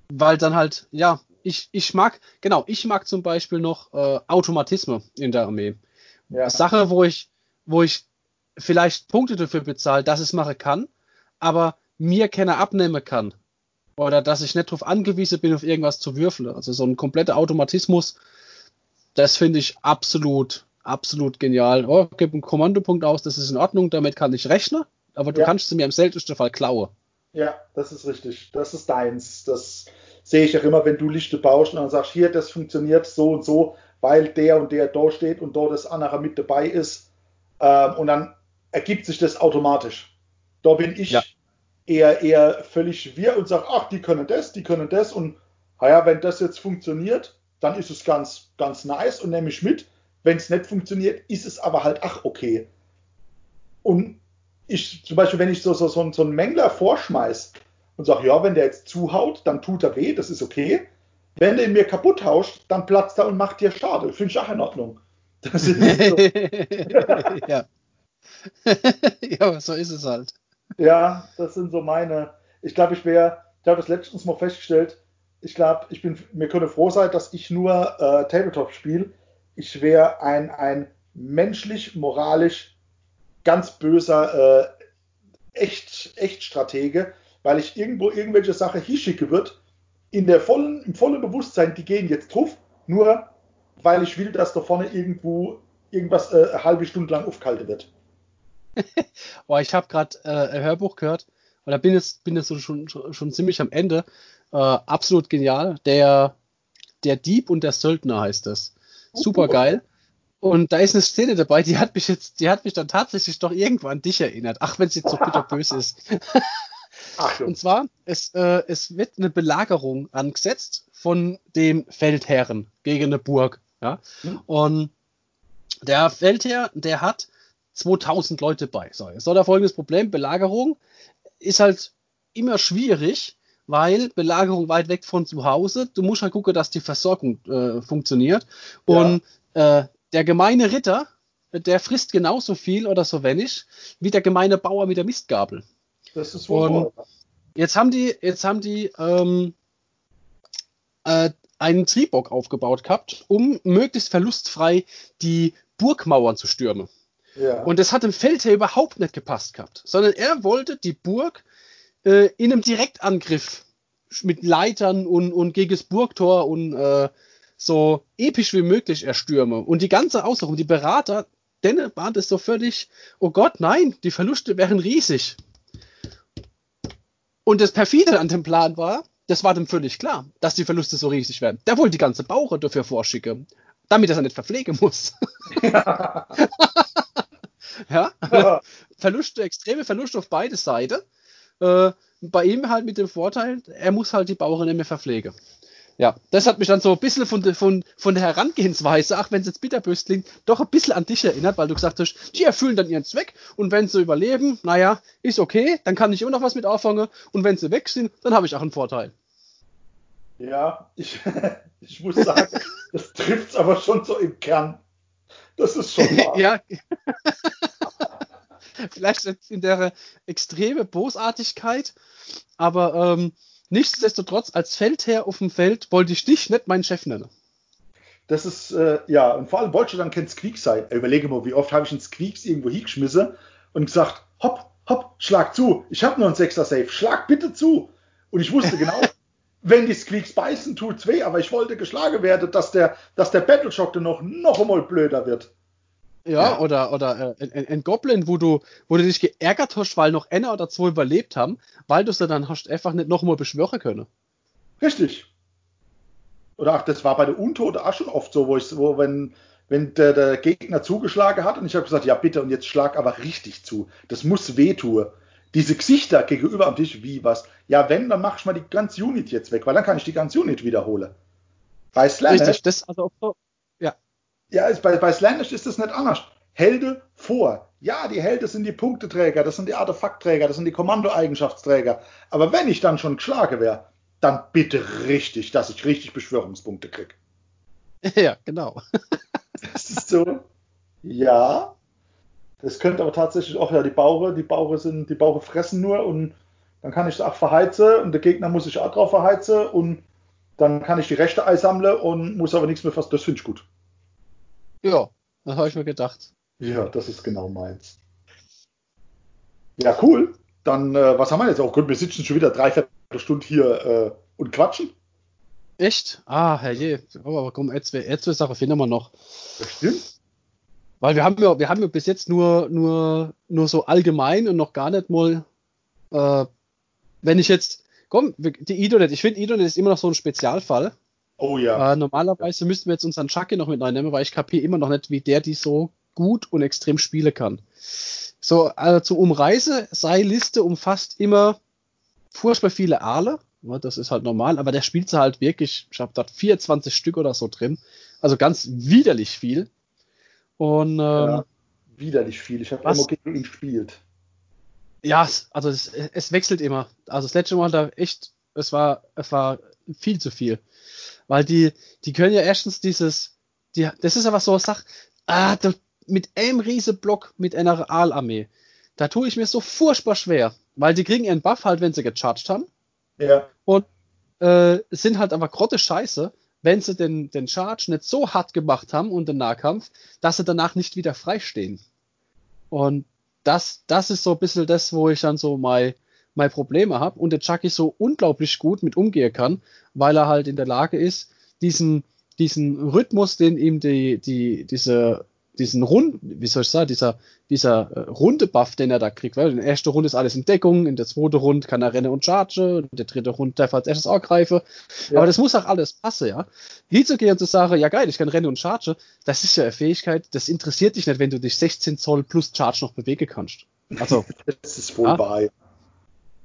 weil dann halt, ja, ich, ich mag, genau, ich mag zum Beispiel noch äh, Automatismen in der Armee. Ja. Sache, wo ich, wo ich vielleicht Punkte dafür bezahle, dass ich es machen kann, aber mir keiner abnehmen kann. Oder dass ich nicht darauf angewiesen bin, auf irgendwas zu würfeln. Also so ein kompletter Automatismus, das finde ich absolut, absolut genial. Oh, gib einen Kommandopunkt aus, das ist in Ordnung, damit kann ich rechnen, aber du ja. kannst sie mir im seltensten Fall klauen. Ja, das ist richtig. Das ist deins. Das sehe ich auch immer, wenn du Lichte baust und dann sagst, hier, das funktioniert so und so, weil der und der da steht und dort das andere mit dabei ist. Ähm, und dann ergibt sich das automatisch. Da bin ich ja. eher, eher völlig wir und sage, ach, die können das, die können das und naja, wenn das jetzt funktioniert, dann ist es ganz, ganz nice und nehme ich mit. Wenn es nicht funktioniert, ist es aber halt, ach, okay. Und ich, zum Beispiel, wenn ich so, so, so, so einen Mängler vorschmeiß und sage, ja, wenn der jetzt zuhaut, dann tut er weh, das ist okay. Wenn der mir kaputt hauscht, dann platzt er und macht dir Schade. Finde ich auch in Ordnung. Das ist so. ja. ja, so ist es halt. Ja, das sind so meine. Ich glaube, ich wäre, ich habe das letztens mal festgestellt, ich glaube, ich bin, mir könnte froh sein, dass ich nur äh, Tabletop spiele. Ich wäre ein, ein menschlich, moralisch ganz böser äh, echt, echt Stratege, weil ich irgendwo irgendwelche Sachen hinschicke wird, in der vollen, im vollen Bewusstsein, die gehen jetzt drauf, nur weil ich will, dass da vorne irgendwo irgendwas äh, eine halbe Stunde lang aufgehalten wird. oh, ich habe gerade äh, ein Hörbuch gehört, oder bin jetzt, bin jetzt so schon, schon ziemlich am Ende. Äh, absolut genial. Der, der Dieb und der Söldner heißt das. Super geil. Und da ist eine Szene dabei, die hat mich jetzt, die hat mich dann tatsächlich doch irgendwo an dich erinnert. Ach, wenn sie jetzt so bitterbös ist. Ach, und zwar, es, äh, es wird eine Belagerung angesetzt von dem Feldherren gegen eine Burg. Ja? Hm. Und der Feldherr, der hat 2000 Leute bei. So, jetzt soll da folgendes Problem: Belagerung ist halt immer schwierig, weil Belagerung weit weg von zu Hause. Du musst halt gucken, dass die Versorgung äh, funktioniert. Und ja. äh, der gemeine Ritter, der frisst genauso viel oder so wenig wie der gemeine Bauer mit der Mistgabel. Das ist wohl Und jetzt haben die, jetzt haben die ähm, äh, einen Triebock aufgebaut gehabt, um möglichst verlustfrei die Burgmauern zu stürmen. Ja. Und das hat dem Feldherr überhaupt nicht gepasst gehabt, sondern er wollte die Burg äh, in einem Direktangriff mit Leitern und, und gegen das Burgtor und äh, so episch wie möglich erstürmen. Und die ganze Aussuchung, die Berater, denen war das so völlig, oh Gott, nein, die Verluste wären riesig. Und das perfide an dem Plan war, das war dem völlig klar, dass die Verluste so riesig werden. Der wollte die ganze Bauche dafür vorschicken, damit er nicht verpflegen muss. Ja. Ja? ja. Verluste, extreme Verluste auf beide Seiten. Äh, bei ihm halt mit dem Vorteil, er muss halt die Bauern nicht mehr verpflegen. Ja, das hat mich dann so ein bisschen von, de, von, von der Herangehensweise, ach wenn es jetzt bitterbös klingt, doch ein bisschen an dich erinnert, weil du gesagt hast, die erfüllen dann ihren Zweck und wenn sie überleben, naja, ist okay, dann kann ich immer noch was mit auffangen und wenn sie weg sind, dann habe ich auch einen Vorteil. Ja, ich, ich muss sagen, das trifft es aber schon so im Kern. Das ist schon wahr. ja. Vielleicht in der extreme Bosartigkeit, aber ähm, nichtsdestotrotz, als Feldherr auf dem Feld wollte ich dich nicht meinen Chef nennen. Das ist, äh, ja, und vor allem wollte ich dann kein Squeak sein. Überlege mal, wie oft habe ich einen Squeaks irgendwo hingeschmissen und gesagt, hopp, hopp, schlag zu, ich habe nur einen Sechser Safe, schlag bitte zu. Und ich wusste genau, wenn die Squeaks beißen, tut's weh, aber ich wollte geschlagen werden, dass der, dass der Battleshock dann noch, noch einmal blöder wird. Ja, ja. oder, oder äh, ein, ein, Goblin, wo du, wo du dich geärgert hast, weil noch einer oder zwei überlebt haben, weil du sie dann hast einfach nicht noch einmal beschwören können. Richtig. Oder ach, das war bei der Untote auch schon oft so, wo ich, wo, wenn, wenn der, der Gegner zugeschlagen hat und ich habe gesagt, ja bitte, und jetzt schlag aber richtig zu. Das muss wehtun. Diese Gesichter gegenüber am Tisch, wie was? Ja, wenn, dann mach ich mal die ganze Unit jetzt weg, weil dann kann ich die ganze Unit wiederholen. Bei Slanesh. Richtig, das, also, ja. Ja, ist, bei, bei Slanesh ist das nicht anders. Helde vor. Ja, die Helden sind die Punkteträger, das sind die Artefaktträger, das sind die Kommandoeigenschaftsträger. Aber wenn ich dann schon geschlagen wäre, dann bitte richtig, dass ich richtig Beschwörungspunkte kriege. Ja, genau. das ist so. Ja. Das könnte aber tatsächlich auch ja die Bauche, die Bauche sind, die Bauche fressen nur und dann kann ich es auch verheizen und der Gegner muss sich auch drauf verheizen und dann kann ich die Rechte einsammeln und muss aber nichts mehr fassen. Das finde ich gut. Ja, das habe ich mir gedacht. Ja, das ist genau meins. Ja, cool. Dann, äh, was haben wir jetzt auch? Gut, wir sitzen schon wieder drei Viertelstunde hier äh, und quatschen. Echt? Ah, herrje. Oh, aber komm, jetzt zwei Sachen finden wir noch. Das stimmt. Weil wir haben ja, wir haben ja bis jetzt nur, nur, nur so allgemein und noch gar nicht mal, äh, wenn ich jetzt, komm, die Idonet, ich finde Idonet ist immer noch so ein Spezialfall. Oh ja. Äh, normalerweise müssten wir jetzt unseren Chucky noch mit reinnehmen, weil ich kapiere immer noch nicht, wie der die so gut und extrem spielen kann. So, also zur Umreise, sei Liste umfasst immer furchtbar viele Aale. Das ist halt normal, aber der spielt sie halt wirklich, ich habe da 24 Stück oder so drin. Also ganz widerlich viel. Und ähm, ja, widerlich viel. Ich habe immer gegen ihn gespielt. Ja, also es, es, wechselt immer. Also das letzte Mal da echt, es war, es war viel zu viel. Weil die, die können ja erstens dieses, die, das ist aber so eine Sache, ah, da, mit einem riesen Block mit einer Aalarmee, da tue ich mir so furchtbar schwer. Weil die kriegen ihren Buff halt, wenn sie gecharged haben. Ja. Und äh, sind halt aber grotte Scheiße, wenn sie den, den Charge nicht so hart gemacht haben und den Nahkampf, dass sie danach nicht wieder freistehen. Und das, das ist so ein bisschen das, wo ich dann so mein, mein Probleme habe und der Chucky so unglaublich gut mit umgehen kann, weil er halt in der Lage ist, diesen, diesen Rhythmus, den ihm die, die, diese diesen Rund, wie soll ich sagen, dieser, dieser äh, runde Buff, den er da kriegt, weil in der ersten Runde ist alles in Deckung, in der zweiten Runde kann er rennen und charge, in der dritten Runde darf er als erstes auch greifen. Ja. Aber das muss auch alles passen, ja. Hinzugehen und zu sagen, ja geil, ich kann rennen und charge, das ist ja eine Fähigkeit, das interessiert dich nicht, wenn du dich 16 Zoll plus Charge noch bewegen kannst. Also. das ist vorbei. Ja?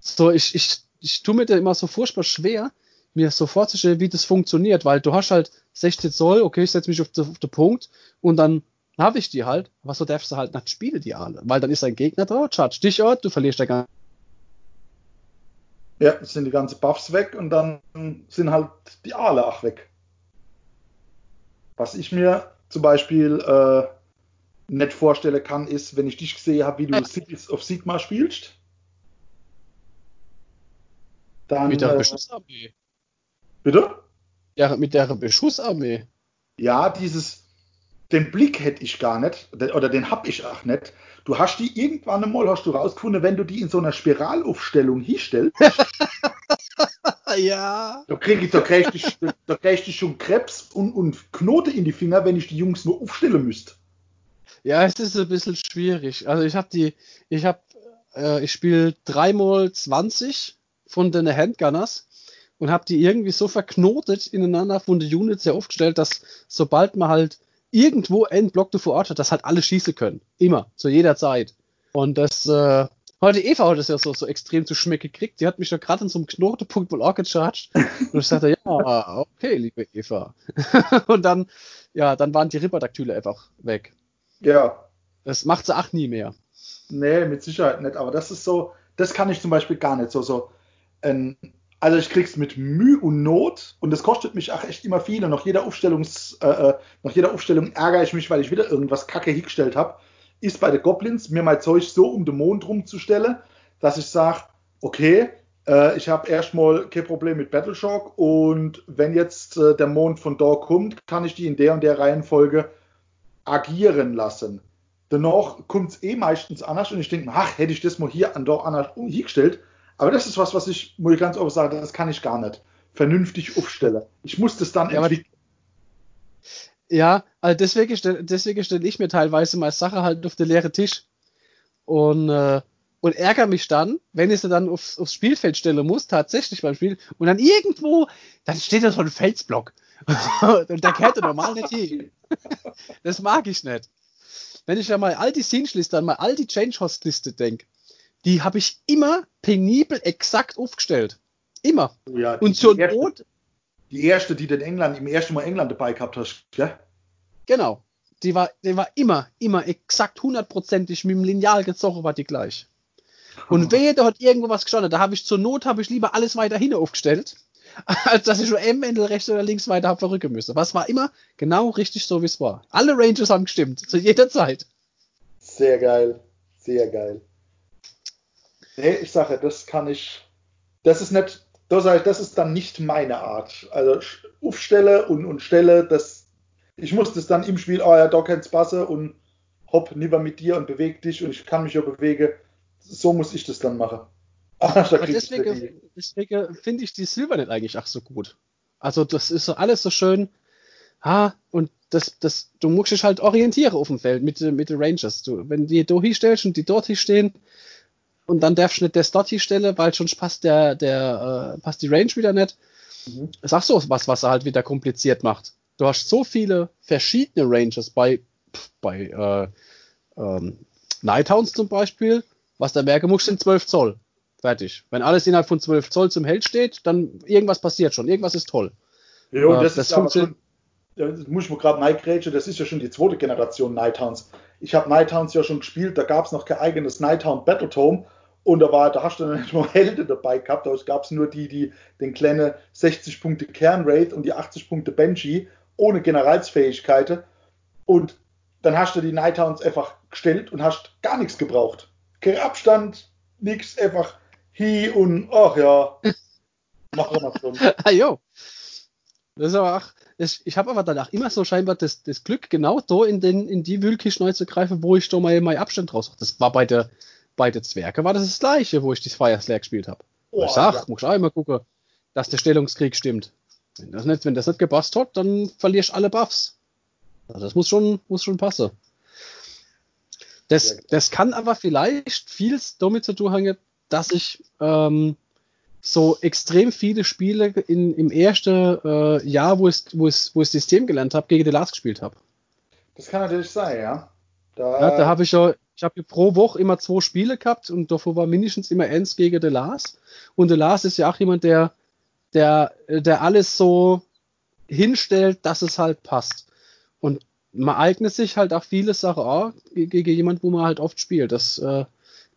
So, ich, ich, ich tue mir da immer so furchtbar schwer, mir so vorzustellen, wie das funktioniert, weil du hast halt 16 Zoll, okay, ich setze mich auf, auf den Punkt und dann habe ich die halt, aber so darfst du halt nicht spielen, die alle. Weil dann ist ein Gegner drauf, charge dich out, du verlierst der ganze. Ja, sind die ganzen Buffs weg und dann sind halt die Aale auch weg. Was ich mir zum Beispiel äh, nicht vorstellen kann, ist, wenn ich dich gesehen habe, wie du Cities of Sigma spielst. Dann, mit der äh, Beschussarmee. Bitte? Ja, mit der Beschussarmee. Ja, dieses, den Blick hätte ich gar nicht, oder den hab ich auch nicht. Du hast die irgendwann einmal, hast du rausgefunden, wenn du die in so einer Spiralaufstellung hinstellst. ja. Da kriege ich, da krieg ich, da krieg ich schon Krebs und, und Knote in die Finger, wenn ich die Jungs nur aufstellen müsste. Ja, es ist ein bisschen schwierig. Also ich habe die, ich habe, äh, ich spiele dreimal 20 von den Handgunners und habe die irgendwie so verknotet ineinander von den Units sehr aufgestellt, dass sobald man halt irgendwo einen Block du vor Ort hast, dass halt alle schießen können. Immer, zu jeder Zeit. Und das, äh, heute Eva hat das ja so, so extrem zu schmecken gekriegt. Die hat mich ja gerade in so einem Knotenpunkt wohl auch gecharged. Und ich sagte, ja, okay, liebe Eva. und dann, ja, dann waren die Ripperdaktyle einfach weg. Ja. Das macht sie auch nie mehr. Nee, mit Sicherheit nicht. Aber das ist so, das kann ich zum Beispiel gar nicht. So, so ein also ich krieg's mit Mühe und Not und das kostet mich auch echt immer viel. Und nach jeder, Aufstellungs, äh, äh, nach jeder Aufstellung ärgere ich mich, weil ich wieder irgendwas Kacke hingestellt habe. Ist bei den Goblins mir mein Zeug so um den Mond rumzustellen, dass ich sage, okay, äh, ich habe erstmal kein Problem mit Battleshock und wenn jetzt äh, der Mond von da kommt, kann ich die in der und der Reihenfolge agieren lassen. Dennoch kommt es eh meistens anders und ich denke, ach, hätte ich das mal hier an da anders hingestellt, aber das ist was, was ich, muss ich ganz offen sagen, das kann ich gar nicht. vernünftig aufstelle. Ich muss das dann ja, entwickeln. Ja, also deswegen, deswegen stelle ich mir teilweise mal Sache halt auf den leeren Tisch und, äh, und ärgere mich dann, wenn ich sie dann aufs, aufs Spielfeld stellen muss, tatsächlich beim Spiel, und dann irgendwo, dann steht da so ein Felsblock. und da kehrt er normal nicht hin. das mag ich nicht. Wenn ich ja mal all die Scenes-Liste, an mal all die Change-Host-Liste denke, die habe ich immer penibel exakt aufgestellt. Immer. Ja, und zur Not. Die erste, die den England, im ersten Mal England dabei gehabt hast, gell? Genau. Die war, die war immer, immer exakt hundertprozentig mit dem Lineal gezogen, war die gleich. Und oh. wehe, da hat irgendwo was gestanden. Da habe ich zur Not, habe ich lieber alles weiter hin aufgestellt, als dass ich nur M-Ende rechts oder links weiter habe verrücken müssen. Was war immer genau richtig so, wie es war. Alle Rangers haben gestimmt, zu jeder Zeit. Sehr geil. Sehr geil. Nee, ich sage, das kann ich. Das ist nicht. Da sage ich, das ist dann nicht meine Art. Also aufstelle und, und stelle, das. Ich muss das dann im Spiel, oh ja, da kann's passen und hopp, lieber mit dir und beweg dich und ich kann mich ja bewegen. So muss ich das dann machen. Ach, da deswegen, deswegen finde ich die Silver nicht eigentlich auch so gut. Also das ist so alles so schön. Ha, und das, das, du musst dich halt orientieren auf dem Feld mit, mit den Rangers. Du, wenn die da hinstellst und die dort hier stehen, und dann darfst du nicht der Slot hier stellen, weil schon passt der, der, äh, passt die Range wieder nicht. Mhm. Ist auch so was, was er halt wieder kompliziert macht. Du hast so viele verschiedene Ranges bei, bei äh, ähm, Nighthounds zum Beispiel, was der merken muss, sind 12 Zoll. Fertig. Wenn alles innerhalb von 12 Zoll zum Held steht, dann irgendwas passiert schon, irgendwas ist toll. Jo, äh, das, das ist funktioniert. Das muss ich mir gerade Mike das ist ja schon die zweite Generation Nighthounds. Ich habe Nighthounds ja schon gespielt, da gab es noch kein eigenes Nighthound Battletome und da, war, da hast du dann nicht nur Helden dabei gehabt, da gab es nur die, die den kleinen 60 Punkte Kernrate und die 80 Punkte Banshee ohne Generalsfähigkeiten. Und dann hast du die Nighthounds einfach gestellt und hast gar nichts gebraucht. Kein Abstand, nichts, einfach hi und ach ja, machen wir mal schon. ah, jo. Das ist aber auch, das, ich habe aber danach immer so scheinbar das, das Glück, genau da in, den, in die Wühlkisch neu zu greifen, wo ich da mal, mal Abstand raus. Das war bei der, bei den Zwerge war das das gleiche, wo ich die Fire Slayer gespielt habe. Oh, ich sag, ja. muss auch immer gucken, dass der Stellungskrieg stimmt. Wenn das nicht, wenn das nicht gepasst hat, dann verlierst du alle Buffs. Also das muss schon, muss schon passen. Das, das kann aber vielleicht viel damit zu tun haben, dass ich ähm, so extrem viele Spiele in, im ersten äh, Jahr, wo ich, wo, ich, wo ich System gelernt habe, gegen The Last gespielt habe. Das kann natürlich sein, ja. Da, ja, da habe ich ja ich habe pro Woche immer zwei Spiele gehabt und davor war mindestens immer eins gegen The Lars. Und The Lars ist ja auch jemand, der, der, der alles so hinstellt, dass es halt passt. Und man eignet sich halt auch viele Sachen auch gegen jemand, wo man halt oft spielt. Das äh,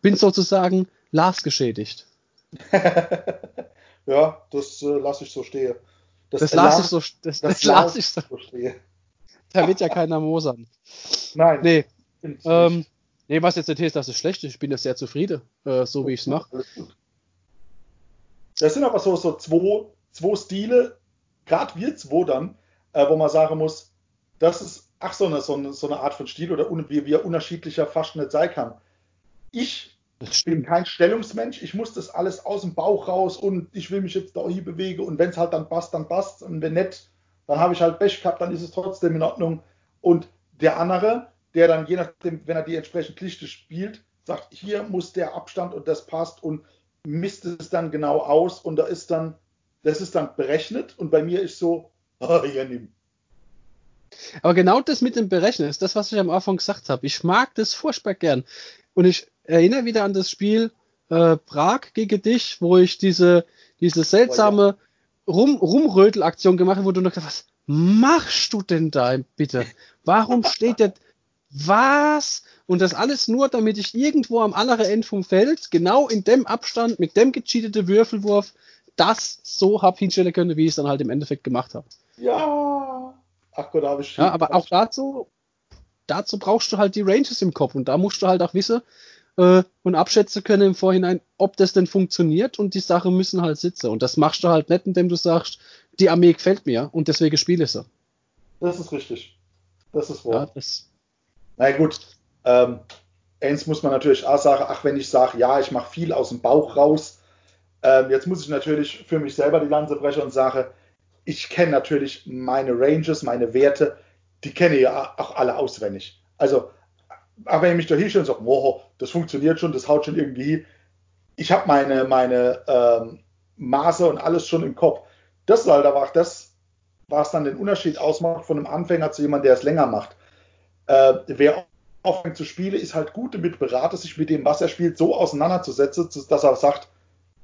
bin sozusagen Lars geschädigt. ja, das äh, lasse ich so stehen. Das, das lasse ich so, das, das, das lasse ich so. so stehen. Da wird ja keiner mosern. Nein. Nee. Ähm, Nee, was jetzt nicht heißt, dass es schlecht ist. Ich bin ja sehr zufrieden, äh, so wie ich es mache. Das sind aber so, so zwei, zwei Stile, gerade wir zwei dann, äh, wo man sagen muss, das ist ach so eine, so eine, so eine Art von Stil oder wie, wie er unterschiedlicher fast nicht sein kann. Ich bin kein Stellungsmensch, ich muss das alles aus dem Bauch raus und ich will mich jetzt da hier bewegen und wenn es halt dann passt, dann passt und wenn nicht, dann habe ich halt Pech gehabt, dann ist es trotzdem in Ordnung. Und der andere, der dann je nachdem, wenn er die entsprechend Lichte spielt, sagt, hier muss der Abstand und das passt und misst es dann genau aus und da ist dann, das ist dann berechnet und bei mir ist so, oh, ja, nimm. Aber genau das mit dem Berechnen ist das, was ich am Anfang gesagt habe. Ich mag das furchtbar gern. Und ich erinnere wieder an das Spiel äh, Prag gegen dich, wo ich diese, diese seltsame oh. Rum, Rumrötel-Aktion gemacht habe, wo du noch gesagt hast, was machst du denn da bitte? Warum steht der, was? Und das alles nur, damit ich irgendwo am anderen Ende vom Feld, genau in dem Abstand, mit dem gecheatete Würfelwurf, das so hab hinstellen können, wie ich es dann halt im Endeffekt gemacht habe. Ja. Ach Gott, da habe ich Ja, aber auch dazu, dazu brauchst du halt die Ranges im Kopf und da musst du halt auch wissen äh, und abschätzen können im Vorhinein, ob das denn funktioniert und die Sachen müssen halt sitzen. Und das machst du halt nicht, indem du sagst, die Armee gefällt mir und deswegen spiele ich sie. Das ist richtig. Das ist wahr. Ja, das, na gut, ähm, eins muss man natürlich auch sagen, ach, wenn ich sage, ja, ich mache viel aus dem Bauch raus, Ähm, jetzt muss ich natürlich für mich selber die Lanze brechen und sage, ich kenne natürlich meine Ranges, meine Werte, die kenne ich ja auch alle auswendig. Also, aber wenn ich mich da hinstelle und sage, wow, das funktioniert schon, das haut schon irgendwie hin, ich habe meine, meine ähm, Maße und alles schon im Kopf. Das ist halt aber auch das, was dann den Unterschied ausmacht von einem Anfänger zu jemandem, der es länger macht. Äh, wer aufhängt zu spielen, ist halt gut damit beraten, sich mit dem, was er spielt, so auseinanderzusetzen, dass er sagt,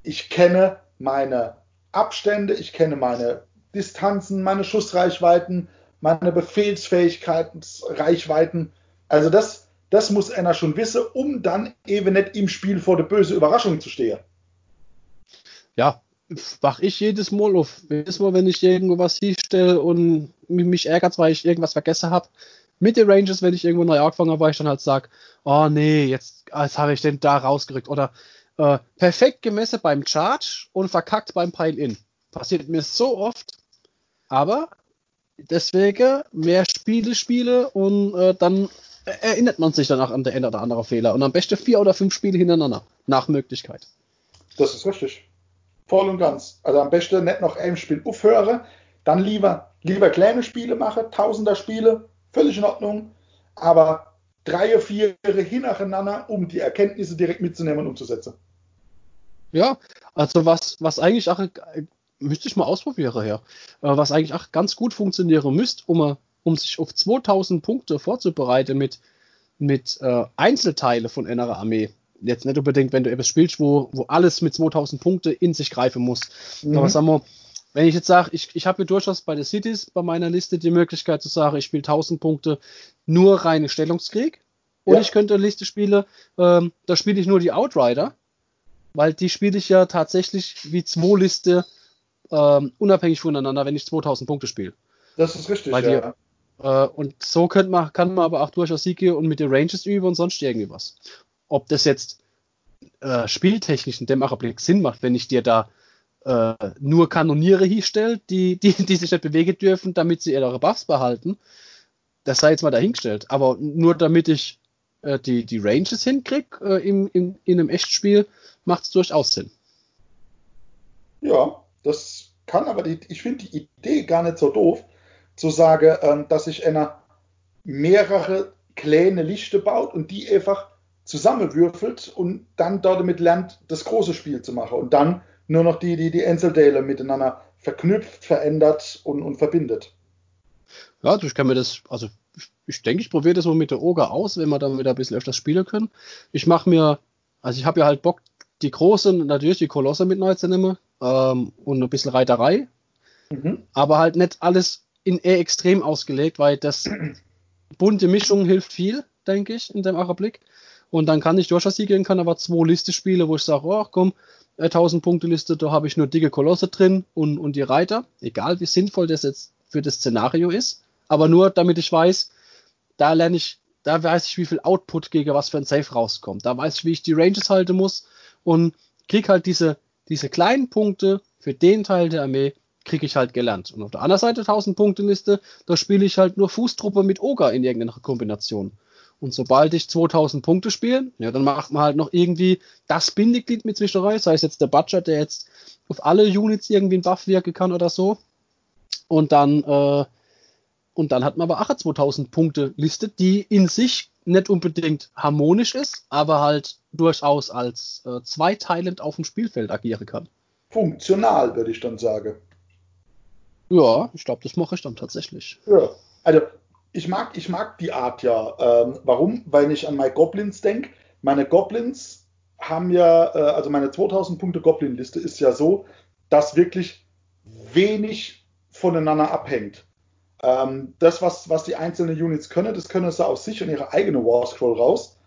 ich kenne meine Abstände, ich kenne meine Distanzen, meine Schussreichweiten, meine Befehlsfähigkeiten, Reichweiten. Also das, das muss einer schon wissen, um dann eben nicht im Spiel vor der böse Überraschung zu stehen. Ja, wach ich jedes Mal auf. Jedes Mal, wenn ich irgendwo was hinstelle und mich ärgert, weil ich irgendwas vergessen habe. Mit den Rangers, wenn ich irgendwo neu angefangen habe, weil ich dann halt sage, oh nee, jetzt was habe ich denn da rausgerückt. Oder äh, perfekt gemessen beim Charge und verkackt beim Pile-In. Passiert mir so oft. Aber deswegen mehr Spiele spiele und äh, dann erinnert man sich danach an der eine oder andere Fehler. Und am besten vier oder fünf Spiele hintereinander, nach Möglichkeit. Das ist richtig. Voll und ganz. Also am besten nicht noch ein Spiel aufhören, dann lieber, lieber kleine Spiele machen, tausender Spiele, völlig in Ordnung, aber drei, vier hintereinander, um die Erkenntnisse direkt mitzunehmen und umzusetzen. Ja, also was, was eigentlich auch, müsste ich mal ausprobieren, ja, äh, was eigentlich auch ganz gut funktionieren müsste, um, um sich auf 2000 Punkte vorzubereiten mit, mit äh, Einzelteile von einer Armee jetzt nicht unbedingt, wenn du etwas spielst, wo, wo alles mit 2000 Punkte in sich greifen muss. Mhm. Aber sagen wir, wenn ich jetzt sage, ich, ich habe durchaus bei den Cities bei meiner Liste die Möglichkeit zu sagen, ich spiele 1000 Punkte nur reine Stellungskrieg. Und ja. ich könnte eine Liste spielen, ähm, da spiele ich nur die Outrider, weil die spiele ich ja tatsächlich wie zwei Liste ähm, unabhängig voneinander, wenn ich 2000 Punkte spiele. Das ist richtig, weil ja. Die, äh, und so könnte man, kann man aber auch durchaus Siege und mit den Ranges üben und sonst irgendwie was ob das jetzt äh, spieltechnisch in dem Augenblick Sinn macht, wenn ich dir da äh, nur Kanoniere hinstelle, die, die, die sich nicht bewegen dürfen, damit sie ihre Buffs behalten. Das sei jetzt mal dahingestellt. Aber nur damit ich äh, die, die Ranges hinkriege äh, im, im, in einem Echtspiel, macht es durchaus Sinn. Ja, das kann, aber die, ich finde die Idee gar nicht so doof, zu sagen, ähm, dass sich einer mehrere kleine Lichte baut und die einfach zusammenwürfelt und dann damit lernt, das große Spiel zu machen und dann nur noch die, die, die Einzelteile miteinander verknüpft, verändert und, und verbindet. Ja, also ich kann mir das, also ich, ich denke, ich probiere das mal mit der Oga aus, wenn wir dann wieder ein bisschen öfters spielen können. Ich mache mir, also ich habe ja halt Bock, die großen, natürlich die Kolosse mit neu zu nehmen ähm, und ein bisschen Reiterei, mhm. aber halt nicht alles in eher extrem ausgelegt, weil das bunte Mischung hilft viel, denke ich, in dem Augenblick. Und dann kann ich durchaus siegen, kann aber zwei Liste spielen, wo ich sage, oh komm, 1000 Punkte Liste, da habe ich nur dicke Kolosse drin und, und die Reiter, egal wie sinnvoll das jetzt für das Szenario ist, aber nur damit ich weiß, da lerne ich, da weiß ich, wie viel Output gegen was für ein Safe rauskommt. Da weiß ich, wie ich die Ranges halten muss und krieg halt diese, diese kleinen Punkte für den Teil der Armee, kriege ich halt gelernt. Und auf der anderen Seite 1000 Punkte Liste, da spiele ich halt nur Fußtruppe mit Oga in irgendeiner Kombination. Und sobald ich 2000 Punkte spiele, ja, dann macht man halt noch irgendwie das Bindeglied mit zwischendurch, sei es jetzt der Butcher, der jetzt auf alle Units irgendwie einen Buff wirken kann oder so. Und dann, äh, und dann hat man aber auch eine 2000 Punkte Liste, die in sich nicht unbedingt harmonisch ist, aber halt durchaus als äh, zweiteilend auf dem Spielfeld agieren kann. Funktional, würde ich dann sagen. Ja, ich glaube, das mache ich dann tatsächlich. Ja, also ich mag, ich mag die Art ja. Ähm, warum? Weil ich an meine Goblins denke. Meine Goblins haben ja, äh, also meine 2000 Punkte Goblin-Liste ist ja so, dass wirklich wenig voneinander abhängt. Ähm, das, was, was die einzelnen Units können, das können sie aus sich und ihre eigene War Scroll raus.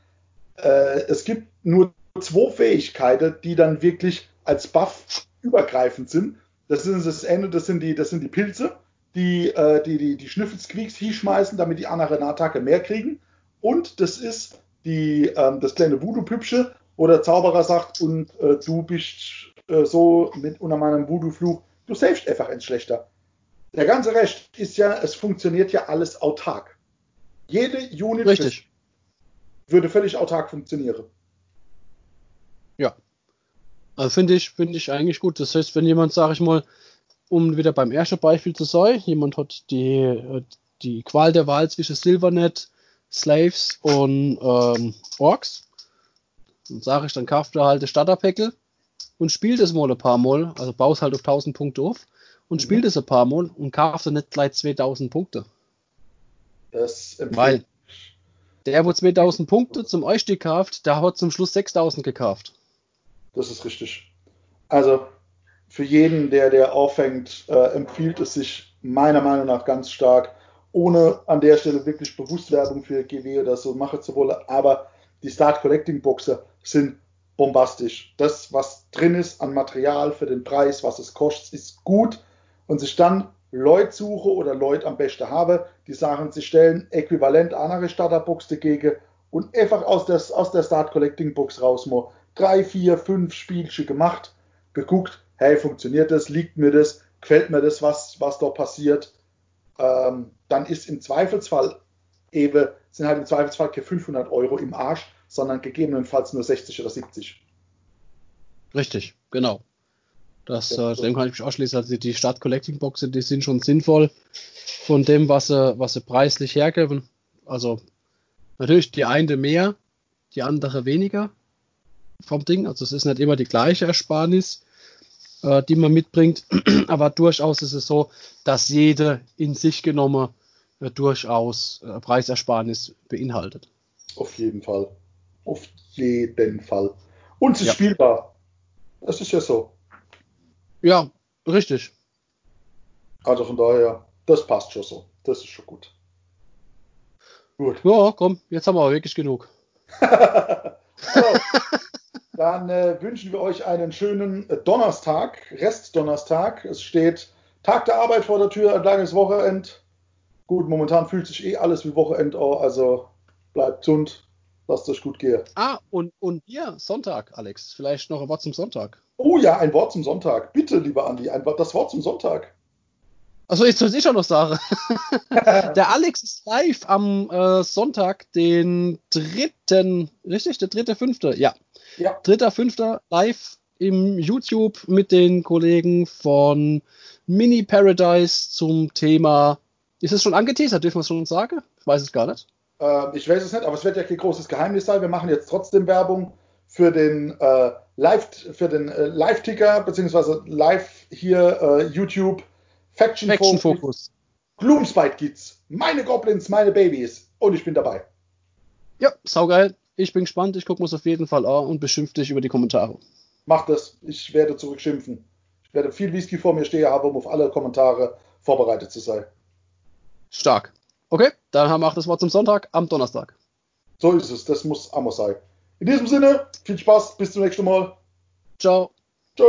Äh, es gibt nur zwei Fähigkeiten, die dann wirklich als Buff übergreifend sind. Das sind das Ende, das sind die, das sind die Pilze die äh, die, die, die Schnüffelsqueaks schmeißen, damit die anderen eine Attacke mehr kriegen. Und das ist die, ähm, das kleine Voodoo-Püppchen, wo der Zauberer sagt, und äh, du bist äh, so mit unter meinem Voodoo-Fluch, du savest einfach ins Schlechter. Der ganze Rest ist ja, es funktioniert ja alles autark. Jede Unit Richtig. würde völlig autark funktionieren. Ja. Also finde ich, finde ich eigentlich gut. Das heißt, wenn jemand, sage ich mal, um wieder beim ersten Beispiel zu sein, jemand hat die, die Qual der Wahl zwischen Silvernet, Slaves und ähm, Orks, dann sage ich, dann kauft er halt das Starterpäckel und spielt es mal ein paar Mal, also baust halt auf 1000 Punkte auf und mhm. spielt es ein paar Mal und kauft dann nicht gleich 2000 Punkte. Das Weil der, wo 2000 Punkte zum Einstieg kauft, der hat zum Schluss 6000 gekauft. Das ist richtig. Also für jeden, der der aufhängt, äh, empfiehlt es sich meiner Meinung nach ganz stark, ohne an der Stelle wirklich bewusst Werbung für GW oder so machen zu wollen. Aber die Start Collecting Boxen sind bombastisch. Das, was drin ist an Material für den Preis, was es kostet, ist gut. Und sich dann Leute suche oder Leute am besten habe, die sagen, sie stellen äquivalent andere Starterbox dagegen und einfach aus der, aus der Start Collecting Box raus mal drei, vier, fünf Spielchen gemacht, geguckt, hey, funktioniert das, liegt mir das, gefällt mir das, was, was da passiert, ähm, dann ist im Zweifelsfall eben, sind halt im Zweifelsfall keine 500 Euro im Arsch, sondern gegebenenfalls nur 60 oder 70. Richtig, genau. Das, ja, äh, dem kann ich mich ausschließen. Also die Start Collecting Boxen, die sind schon sinnvoll von dem, was sie, was sie preislich hergeben. Also natürlich die eine mehr, die andere weniger vom Ding. Also es ist nicht immer die gleiche Ersparnis, äh, die man mitbringt, aber durchaus ist es so, dass jede in sich genommen äh, durchaus äh, Preisersparnis beinhaltet. Auf jeden Fall. Auf jeden Fall. Und sie ja. spielbar. Das ist ja so. Ja, richtig. Also von daher, das passt schon so. Das ist schon gut. Gut. Ja, komm, jetzt haben wir aber wirklich genug. so, dann äh, wünschen wir euch einen schönen äh, Donnerstag, Restdonnerstag. Es steht Tag der Arbeit vor der Tür, ein langes Wochenend. Gut, momentan fühlt sich eh alles wie Wochenend an, also bleibt gesund, lasst euch gut gehen. Ah, und, und hier, Sonntag, Alex, vielleicht noch ein Wort zum Sonntag. Oh ja, ein Wort zum Sonntag. Bitte, lieber Andi, ein, das Wort zum Sonntag. Achso, jetzt soll ich auch noch sagen. der Alex ist live am äh, Sonntag, den dritten, richtig? Der dritte, fünfte, ja. Ja. Dritter, fünfter, live im YouTube mit den Kollegen von Mini Paradise zum Thema. Ist es schon angeteasert, dürfen wir es schon sagen? Ich weiß es gar nicht. Äh, ich weiß es nicht, aber es wird ja kein großes Geheimnis sein. Wir machen jetzt trotzdem Werbung für den äh, Live für den äh, Live-Ticker beziehungsweise live hier äh, YouTube Faction, Faction Focus. Gloomspite Kids, meine Goblins, meine Babys und ich bin dabei. Ja, saugeil. Ich bin gespannt. Ich gucke mir es auf jeden Fall an und beschimpfe dich über die Kommentare. Mach das. Ich werde zurückschimpfen. Ich werde viel Whisky vor mir stehen haben, um auf alle Kommentare vorbereitet zu sein. Stark. Okay, dann haben wir auch das Wort zum Sonntag am Donnerstag. So ist es. Das muss Amos sein. In diesem Sinne, viel Spaß, bis zum nächsten Mal. Ciao. Tschö.